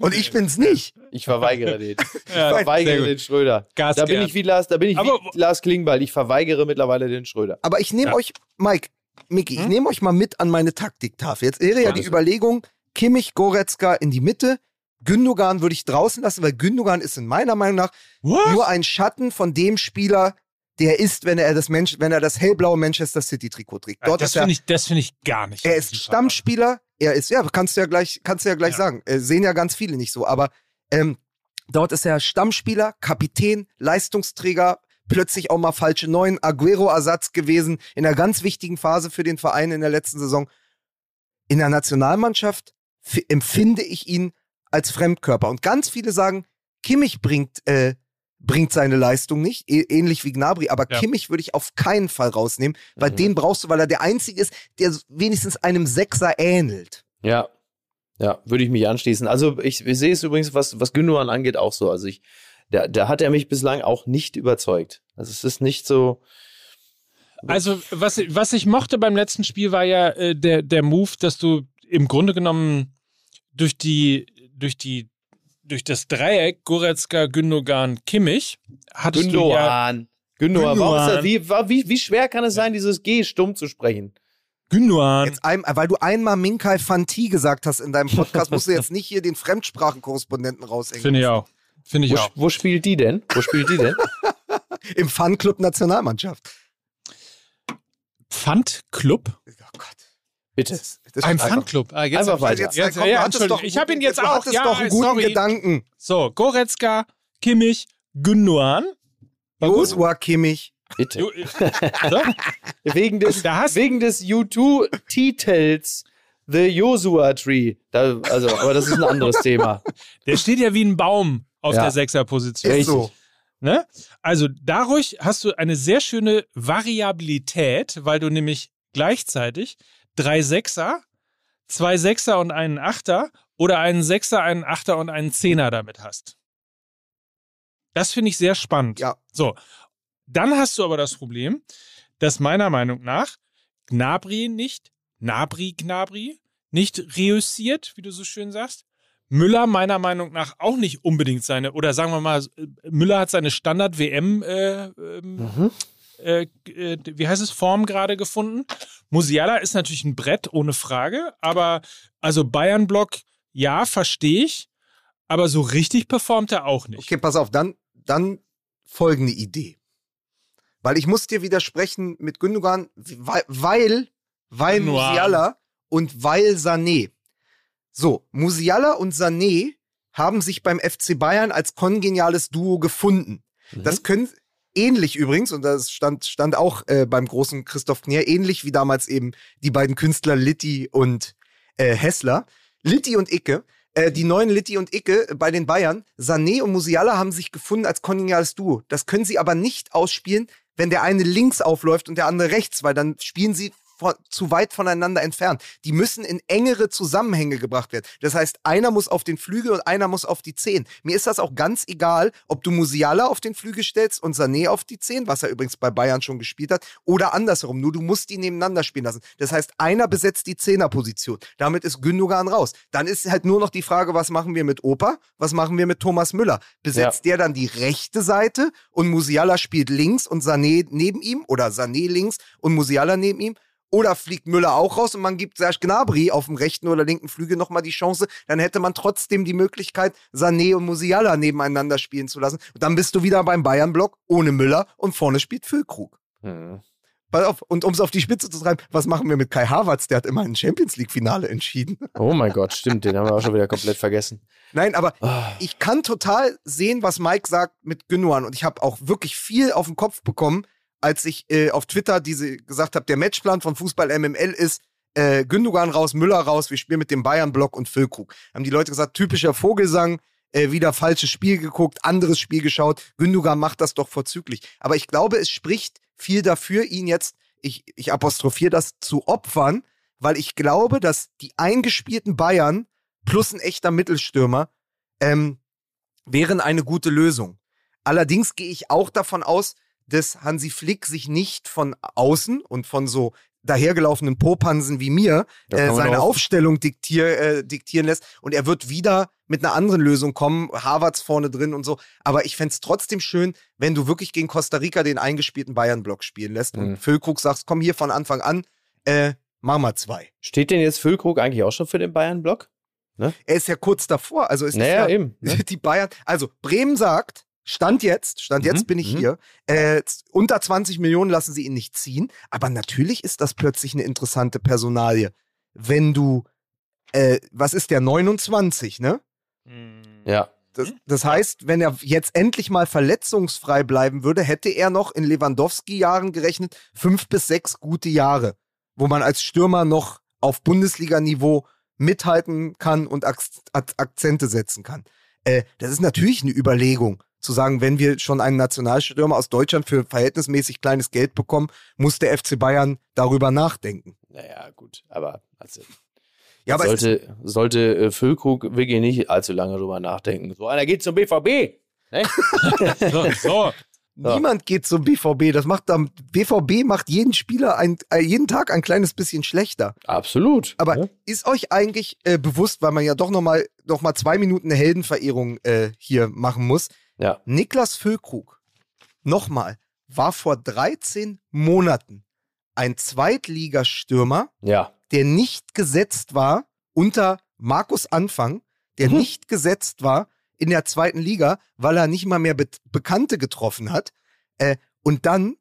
Und ich bin's nicht. Ich verweigere den. Ich Ja, verweigere den Schröder. Gas da bin gern. ich wie Lars, da bin ich Aber- wie Lars Klingbeil. Ich verweigere mittlerweile den Schröder. Aber ich nehme Ja. euch, Mike, Miki, ich nehme euch mal mit an meine Taktiktafel. Jetzt wäre ja die Überlegung, Kimmich, Goretzka in die Mitte, Gündogan würde ich draußen lassen, weil Gündogan ist in meiner Meinung nach What? nur ein Schatten von dem Spieler, der ist, wenn er das, Mensch, wenn er das hellblaue Manchester City Trikot trägt. Dort das ist er, finde ich, das finde ich gar nicht. er ist Stammspieler, er ist, ja, kannst du ja gleich, kannst du ja gleich Ja. sagen. Äh, sehen ja ganz viele nicht so, aber ähm, dort ist er Stammspieler, Kapitän, Leistungsträger, plötzlich auch mal falsche Neun, Aguero-Ersatz gewesen, in einer ganz wichtigen Phase für den Verein in der letzten Saison. In der Nationalmannschaft empfinde ich ihn als Fremdkörper. Und ganz viele sagen, Kimmich bringt, äh, bringt seine Leistung nicht, ähnlich wie Gnabry, aber Ja. Kimmich würde ich auf keinen Fall rausnehmen, weil Mhm. den brauchst du, weil er der Einzige ist, der wenigstens einem Sechser ähnelt. Ja. Ja, würde ich mich anschließen. Also ich, ich sehe es übrigens, was, was Gündogan angeht, auch so. Also ich, da, da hat er mich bislang auch nicht überzeugt. Also es ist nicht so. Also, was, was ich mochte beim letzten Spiel war ja äh, der, der Move, dass du im Grunde genommen durch die, durch die, durch das Dreieck Goretzka, Gündogan, Kimmich hattest du ja Gündogan. Gündogan. Gündogan. wie, wie, wie schwer kann es sein, dieses G stumm zu sprechen? Gündogan. Jetzt ein, weil du einmal Minkai Fanti gesagt hast in deinem Podcast, musst du jetzt nicht hier den Fremdsprachenkorrespondenten raushängen. Finde ich auch. Finde ich Wo, auch. wo spielt die denn? Wo spielt die denn? Im Fanclub Nationalmannschaft. Pfandclub? Oh Gott. Bitte. Das ist Ein Fanclub. Ah, jetzt Einfach weiter. Jetzt, Jetzt, komm, ja, doch ich habe ihn jetzt guten- auch. Du ja, doch einen guten sorry. Gedanken. So, Goretzka, Kimmich, gut? Joshua Kimmich, Bitte. Wegen des, wegen des U2-Titels The Joshua Tree. Da, also, aber das ist ein anderes Thema. Der steht ja wie ein Baum auf Ja. der Sechserposition. Ist so. Ne? Also dadurch hast du eine sehr schöne Variabilität, weil du nämlich gleichzeitig drei Sechser, zwei Sechser und einen Achter oder einen Sechser, einen Achter und einen Zehner damit hast. Das finde ich sehr spannend. Ja. So, dann hast du aber das Problem, dass meiner Meinung nach Gnabry nicht, Nabri Gnabry, nicht reüssiert, wie du so schön sagst. Müller meiner Meinung nach auch nicht unbedingt seine, oder sagen wir mal, äh, Müller hat seine Standard-WM, äh, ähm, Mhm. Äh, äh, wie heißt es, Form gerade gefunden. Musiala ist natürlich ein Brett, ohne Frage, aber also Bayern-Block, ja, verstehe ich, aber so richtig performt er auch nicht. Okay, pass auf, dann, dann folgende Idee. Weil ich muss dir widersprechen mit Gündogan, weil, weil. Musiala und weil Sané. So, Musiala und Sané haben sich beim FC Bayern als kongeniales Duo gefunden. Mhm. Das können ähnlich übrigens, und das stand, stand auch äh, beim großen Christoph Knier, ähnlich wie damals eben die beiden Künstler Litti und äh, Hessler. Litti und Icke, äh, die neuen Litti und Icke bei den Bayern, Sané und Musiala haben sich gefunden als kongeniales Duo. Das können sie aber nicht ausspielen, wenn der eine links aufläuft und der andere rechts, weil dann spielen sie von, zu weit voneinander entfernt. Die müssen in engere Zusammenhänge gebracht werden. Das heißt, einer muss auf den Flügel und einer muss auf die Zehn. Mir ist das auch ganz egal, ob du Musiala auf den Flügel stellst und Sané auf die Zehn, was er übrigens bei Bayern schon gespielt hat, oder andersherum. Nur du musst die nebeneinander spielen lassen. Das heißt, einer besetzt die Zehnerposition. Damit ist Gündogan raus. Dann ist halt nur noch die Frage, was machen wir mit Opa? Was machen wir mit Thomas Müller? Besetzt der dann die rechte Seite und Musiala spielt links und Sané neben ihm oder Sané links und Musiala neben ihm? Oder fliegt Müller auch raus und man gibt Serge Gnabry auf dem rechten oder linken Flügel nochmal die Chance, dann hätte man trotzdem die Möglichkeit, Sané und Musiala nebeneinander spielen zu lassen. Und dann bist du wieder beim Bayern-Block ohne Müller und vorne spielt Füllkrug. Mhm. Pass auf, und um es auf die Spitze zu treiben, was machen wir mit Kai Havertz? Der hat immer ein Champions League-Finale entschieden. Oh mein Gott, stimmt, den haben wir auch schon wieder komplett vergessen. Nein, aber Ah. ich kann total sehen, was Mike sagt mit Gündogan. Und ich habe auch wirklich viel auf den Kopf bekommen, als ich äh, auf Twitter diese gesagt habe, der Matchplan von Fußball MML ist äh, Gündogan raus, Müller raus, wir spielen mit dem Bayern-Block und Füllkrug. Haben die Leute gesagt, typischer Vogelsang, äh, wieder falsches Spiel geguckt, anderes Spiel geschaut. Gündogan macht das doch vorzüglich. Aber ich glaube, es spricht viel dafür, ihn jetzt, ich, ich apostrophiere das, zu opfern, weil ich glaube, dass die eingespielten Bayern plus ein echter Mittelstürmer ähm, wären eine gute Lösung. Allerdings gehe ich auch davon aus, dass Hansi Flick sich nicht von außen und von so dahergelaufenen Popansen wie mir äh, seine Aufstellung diktier, äh, diktieren lässt und er wird wieder mit einer anderen Lösung kommen, Harvards vorne drin und so. Aber ich fänd's trotzdem schön, wenn du wirklich gegen Costa Rica den eingespielten Bayern-Block spielen lässt Mhm. und Füllkrug sagst, komm hier von Anfang an, äh, mach mal zwei. Steht denn jetzt Füllkrug eigentlich auch schon für den Bayern-Block? Er ist ja kurz davor, also ist Naja, ja, eben. Ne? die Bayern, also Bremen sagt, Stand jetzt, Stand jetzt Mhm, bin ich mhm. hier, äh, unter 20 Millionen lassen sie ihn nicht ziehen, aber natürlich ist das plötzlich eine interessante Personalie. Wenn du, äh, was ist der, 29, ne? Ja. Das, das heißt, wenn er jetzt endlich mal verletzungsfrei bleiben würde, hätte er noch in Lewandowski-Jahren gerechnet fünf bis sechs gute Jahre, wo man als Stürmer noch auf Bundesliga-Niveau mithalten kann und Ak Ak Akzente setzen kann. Äh, das ist natürlich eine Überlegung, zu sagen, wenn wir schon einen Nationalstürmer aus Deutschland für verhältnismäßig kleines Geld bekommen, muss der FC Bayern darüber nachdenken. Naja, gut. Aber also, Ja, aber sollte, sollte äh, Füllkrug wirklich nicht allzu lange drüber nachdenken. So einer geht zum BVB. Ne? So, so. Ja. Niemand geht zum BVB. Das macht dann, BVB macht jeden Spieler ein, äh, jeden Tag ein kleines bisschen schlechter. Absolut. Aber ne? ist euch eigentlich äh, bewusst, weil man ja doch nochmal noch mal zwei Minuten eine Heldenverehrung äh, hier machen muss? Ja. Niklas Füllkrug, nochmal, war vor 13 Monaten ein Zweitligastürmer, Ja. der nicht gesetzt war unter Markus Anfang, der Mhm. nicht gesetzt war in der zweiten Liga, weil er nicht mal mehr Be Bekannte getroffen hat. Äh, und dann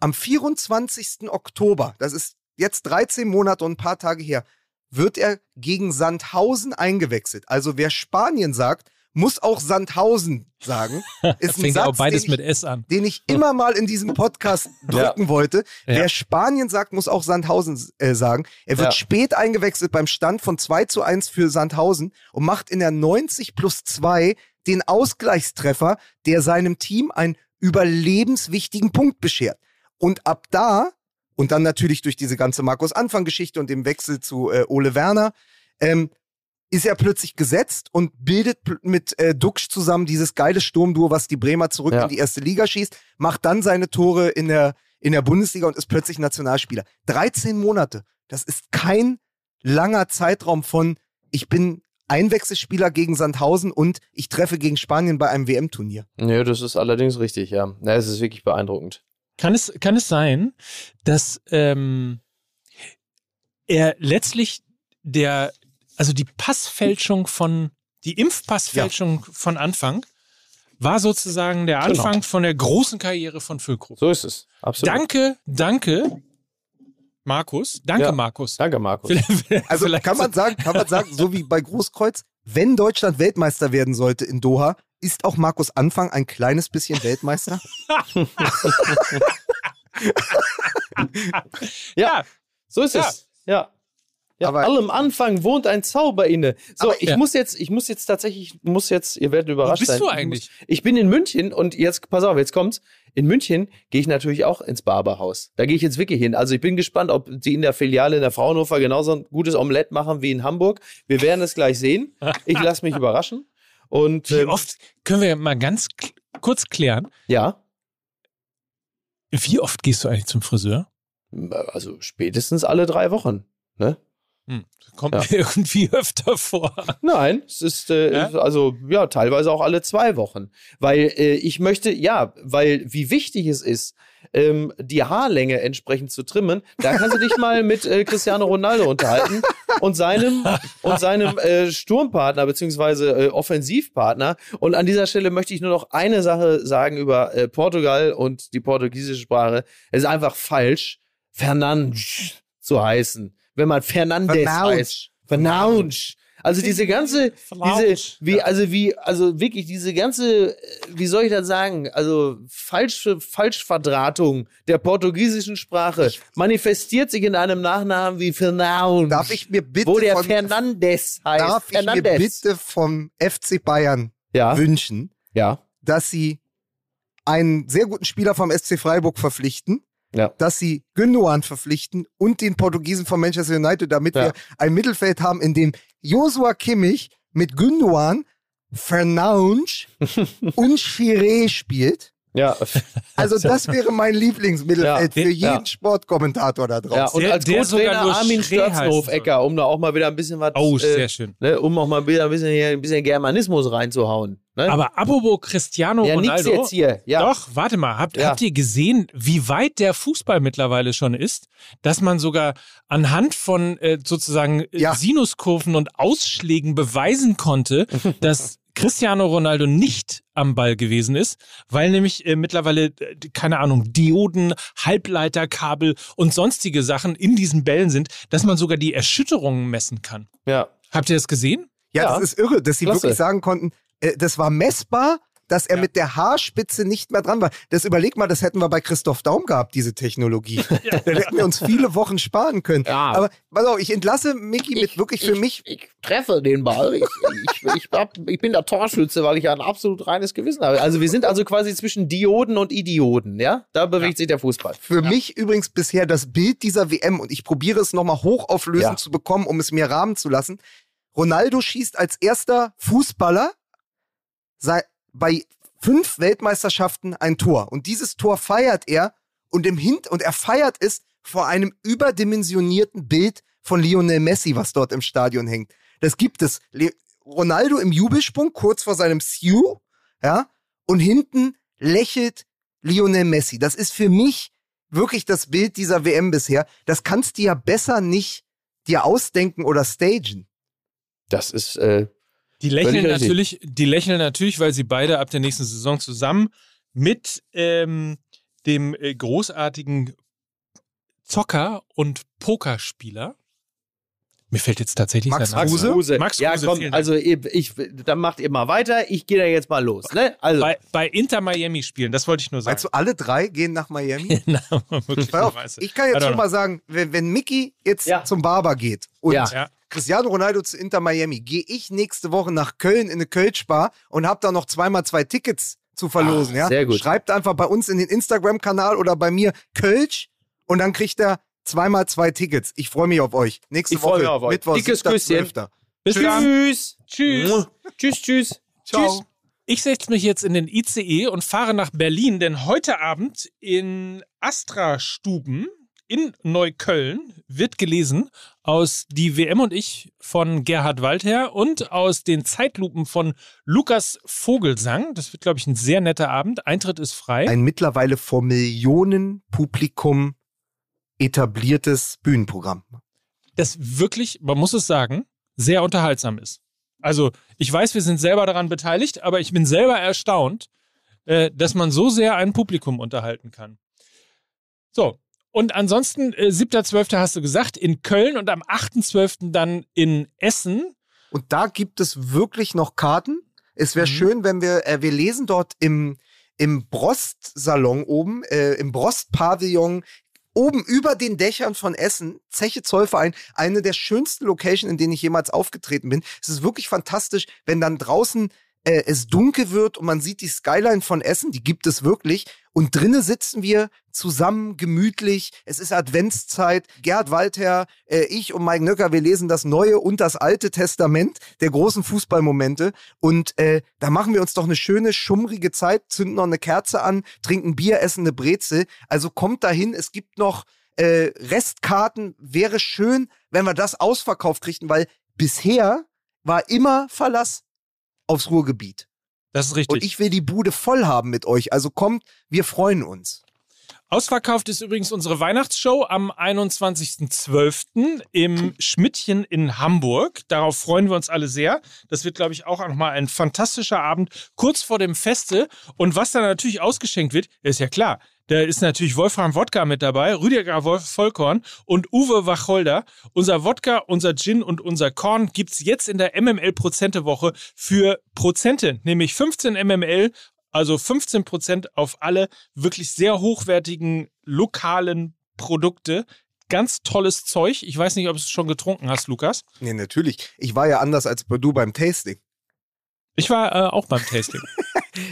am 24. Oktober, das ist jetzt 13 Monate und ein paar Tage her, wird er gegen Sandhausen eingewechselt. Also wer Spanien sagt, muss auch Sandhausen sagen. Ist ein Fängt Satz, auch beides ich, mit S an. den ich immer mal in diesem Podcast drücken wollte. Ja. Wer Spanien sagt, muss auch Sandhausen äh, sagen. Er wird Ja. spät eingewechselt beim Stand von 2 zu 1 für Sandhausen und macht in der 90 plus 2 den Ausgleichstreffer, der seinem Team einen überlebenswichtigen Punkt beschert. Und ab da, und dann natürlich durch diese ganze Markus-Anfang-Geschichte und dem Wechsel zu äh, Ole Werner, ähm, ist er plötzlich gesetzt und bildet mit äh, Duxch zusammen dieses geile Sturmduo, was die Bremer zurück Ja. in die erste Liga schießt, macht dann seine Tore in der, in der Bundesliga und ist plötzlich Nationalspieler. 13 Monate, das ist kein langer Zeitraum von, ich bin Einwechselspieler gegen Sandhausen und ich treffe gegen Spanien bei einem WM-Turnier. Nee, das ist allerdings richtig, ja. Ja, es ist wirklich beeindruckend. Kann es, kann es sein, dass ähm, er letztlich der, also die Passfälschung von, die Impfpassfälschung von Anfang war sozusagen der Genau. Anfang von der großen Karriere von Füllkrug. So ist es. Absolut. Danke, danke, Markus. Danke, Ja. Markus. Danke, Markus. Also kann man sagen, kann man sagen, so wie bei Großkreuz, wenn Deutschland Weltmeister werden sollte in Doha, ist auch Markus Anfang ein kleines bisschen Weltmeister? Ja, So ist Ja. es. Ja. Ja, Aber- allem Anfang wohnt ein Zauber inne. So, Aber- ich Ja. muss jetzt, ich muss jetzt tatsächlich, muss jetzt, ihr werdet überrascht bist sein. du Ich eigentlich? Muss, ich bin in München und jetzt, pass auf, jetzt kommt's. In München gehe ich natürlich auch ins Barberhaus. Da gehe ich jetzt wirklich hin. Also ich bin gespannt, ob die in der Filiale in der Fraunhofer genauso ein gutes Omelett machen wie in Hamburg. Wir werden es gleich sehen. Ich lasse mich überraschen. Und wie ähm, oft, können wir mal ganz kurz klären, ja, wie oft gehst du eigentlich zum Friseur? also spätestens alle drei Wochen. Ne? Hm, kommt Ja. mir irgendwie öfter vor. Nein, es ist äh, Ja? also ja teilweise auch alle zwei Wochen, weil äh, ich möchte ja, weil wie wichtig es ist, ähm, die Haarlänge entsprechend zu trimmen. Da kannst du dich mal mit äh, Cristiano Ronaldo unterhalten und seinem und seinem äh, Sturmpartner beziehungsweise äh, Offensivpartner. Und an dieser Stelle möchte ich nur noch eine Sache sagen über äh, Portugal und die portugiesische Sprache. Es ist einfach falsch, Fernandes zu heißen, wenn man Fernandes Fernandes. heißt. Fernandes. Also diese ganze, diese, wie, also wie, also wirklich diese ganze, äh, wie soll ich das sagen, also falsche Falschverdrahtung der portugiesischen Sprache manifestiert sich in einem Nachnamen wie Fernandes. Darf ich mir bitte wo der von, Fernandes heißt. darf ich mir Fernandes. bitte vom FC Bayern ja, wünschen, ja, dass sie einen sehr guten Spieler vom SC Freiburg verpflichten, ja. dass sie Gündogan verpflichten und den Portugiesen von Manchester United, damit Ja. wir ein Mittelfeld haben, in dem Joshua Kimmich mit Gündogan, Fernandes und Chiré spielt. Ja, Also das wäre mein Lieblingsmittelfeld Ja. für jeden Ja. Sokommentator da draußen. ja. und Der- als der sogar nur Armin Störzenhof-Ecker, um da auch mal wieder ein bisschen was, Oh, äh, sehr schön. ne, um auch mal wieder ein bisschen, hier, ein bisschen Germanismus reinzuhauen. Ne? Aber apropos Cristiano ja, nix Ronaldo. jetzt hier. Ja. Doch, warte mal. Habt, Ja. habt ihr gesehen, wie weit der Fußball mittlerweile schon ist, dass man sogar anhand von äh, sozusagen äh, Ja. Sinuskurven und Ausschlägen beweisen konnte, dass Cristiano Ronaldo nicht am Ball gewesen ist, weil nämlich äh, mittlerweile, äh, keine Ahnung, Dioden, Halbleiterkabel und sonstige Sachen in diesen Bällen sind, dass man sogar die Erschütterungen messen kann. ja. Habt ihr das gesehen? Ja, Ja. das ist irre, dass sie Klasse. wirklich sagen konnten, äh, das war messbar, dass er Ja. mit der Haarspitze nicht mehr dran war. Das überleg mal, das hätten wir bei Christoph Daum gehabt, diese Technologie. Da hätten wir uns viele Wochen sparen können. Ja. Aber pass auf, ich entlasse Mickey mit wirklich für mich. Ich treffe den Ball. Ich, ich, ich, hab, ich bin der Torschütze, weil ich ein absolut reines Gewissen habe. Also wir sind also quasi zwischen Dioden und Idioten, ja? Da bewegt sich der Fußball. Für mich übrigens bisher das Bild dieser WM und ich probiere es nochmal hochauflösend Ja. zu bekommen, um es mir rahmen zu lassen. Ronaldo schießt als erster Fußballer sei, bei fünf Weltmeisterschaften ein Tor. Und dieses Tor feiert er und im Hint und er feiert es vor einem überdimensionierten Bild von Lionel Messi, was dort im Stadion hängt. Das gibt es. Le Ronaldo im Jubelsprung kurz vor seinem Sue, ja, und hinten lächelt Lionel Messi. Das ist für mich wirklich das Bild dieser WM bisher. Das kannst du ja besser nicht dir ausdenken oder stagen. Das ist, äh, Die lächeln natürlich, die lächeln natürlich, weil sie beide ab der nächsten Saison zusammen mit ähm, dem äh, großartigen Zocker und Pokerspieler Mir fällt jetzt tatsächlich Max sein Kruse? Kruse. Max ja, Kruse, komm, vielen Dank. also ich, ich, dann macht ihr mal weiter. Ich gehe da jetzt mal los. Ne? Also, bei, bei Inter Miami spielen, das wollte ich nur sagen. Du, alle drei gehen nach Miami? Na, wirklich, auf, du. ich kann jetzt schon mal sagen, wenn, wenn Mickey jetzt Ja. zum Barber geht und Ja. Ja. Cristiano Ronaldo zu Inter Miami, gehe ich nächste Woche nach Köln in eine Kölsch-Bar und habe da noch zweimal zwei Tickets zu verlosen. Ah, ja? sehr gut. Schreibt einfach bei uns in den Instagram-Kanal oder bei mir Kölsch und dann kriegt er zweimal zwei Tickets. Ich freue mich auf euch. Nächste Ich Woche, mich auf euch. Mittwoch, Dickes 7.12.. Küsschen. Bis dann. tschüss. Tschüss. Tschüss, tschüss. Tschüss. Ich setze mich jetzt in den ICE und fahre nach Berlin, denn heute Abend in Astra-Stuben in Neukölln wird gelesen aus Die WM und ich von Gerhard Waldherr und aus den Zeitlupen von Lukas Vogelsang. Das wird, glaube ich, ein sehr netter Abend. Eintritt ist frei. Ein mittlerweile vor Millionen Publikum etabliertes Bühnenprogramm. das wirklich, man muss es sagen, sehr unterhaltsam ist. Also, ich weiß, wir sind selber daran beteiligt, aber ich bin selber erstaunt, äh, dass man so sehr ein Publikum unterhalten kann. So. Und ansonsten, äh, 7.12. hast du gesagt, in Köln und am 8.12. dann in Essen. Und da gibt es wirklich noch Karten. Es wäre Mhm. schön, wenn wir, äh, wir lesen dort im, im Brost-Salon oben, äh, im Brost-Pavillon, oben über den Dächern von Essen, Zeche Zollverein, eine der schönsten Locations, in denen ich jemals aufgetreten bin. Es ist wirklich fantastisch, wenn dann draußen äh, es dunkel wird und man sieht die Skyline von Essen, die gibt es wirklich. Und drinnen sitzen wir zusammen, gemütlich. Es ist Adventszeit. Gerd Walther, äh, ich und Mike Nöcker, wir lesen das Neue und das Alte Testament der großen Fußballmomente. Und äh, da machen wir uns doch eine schöne, schummrige Zeit, zünden noch eine Kerze an, trinken Bier, essen eine Brezel. Also kommt dahin, es gibt noch äh, Restkarten. Wäre schön, wenn wir das ausverkauft kriegten, weil bisher war immer Verlass aufs Ruhrgebiet. Das ist richtig. Und ich will die Bude voll haben mit euch. Also kommt, wir freuen uns. Ausverkauft ist übrigens unsere Weihnachtsshow am 21.12. im Schmidtchen in Hamburg. Darauf freuen wir uns alle sehr. Das wird, glaube ich, auch nochmal ein fantastischer Abend kurz vor dem Feste. Und was da natürlich ausgeschenkt wird, ist ja klar. Da ist natürlich Wolfram Wodka mit dabei, Rüdiger Wolf Vollkorn und Uwe Wacholder. Unser Wodka, unser Gin und unser Korn gibt's jetzt in der MML-Prozente-Woche für Prozente, nämlich 15 MML also 15% auf alle wirklich sehr hochwertigen lokalen Produkte. Ganz tolles Zeug. Ich weiß nicht, ob du es schon getrunken hast, Lukas. Nee, natürlich. Ich war ja anders als du beim Tasting. Ich war äh, auch beim Tasting.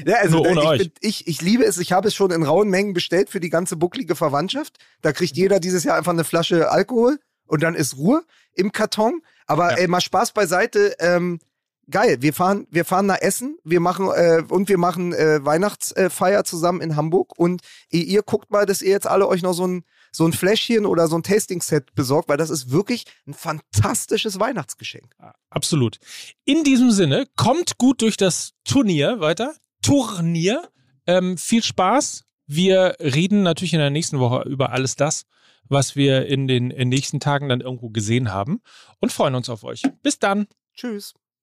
Ja, also ohne ich, euch. bin- ich, ich liebe es. Ich habe es schon in rauen Mengen bestellt für die ganze bucklige Verwandtschaft. Da kriegt jeder dieses Jahr einfach eine Flasche Alkohol und dann ist Ruhe im Karton. Aber Ja. ey, mal Spaß beiseite. Ähm, geil. Wir fahren, wir fahren nach Essen. Wir machen äh, und wir machen äh, Weihnachtsfeier zusammen in Hamburg. Und ihr, ihr guckt mal, dass ihr jetzt alle euch noch so ein so ein Fläschchen oder so ein Tasting-Set besorgt, weil das ist wirklich ein fantastisches Weihnachtsgeschenk. Absolut. In diesem Sinne, kommt gut durch das Turnier weiter. Turnier. Ähm, viel Spaß. Wir reden natürlich in der nächsten Woche über alles das, was wir in den in nächsten Tagen dann irgendwo gesehen haben und freuen uns auf euch. Bis dann. Tschüss.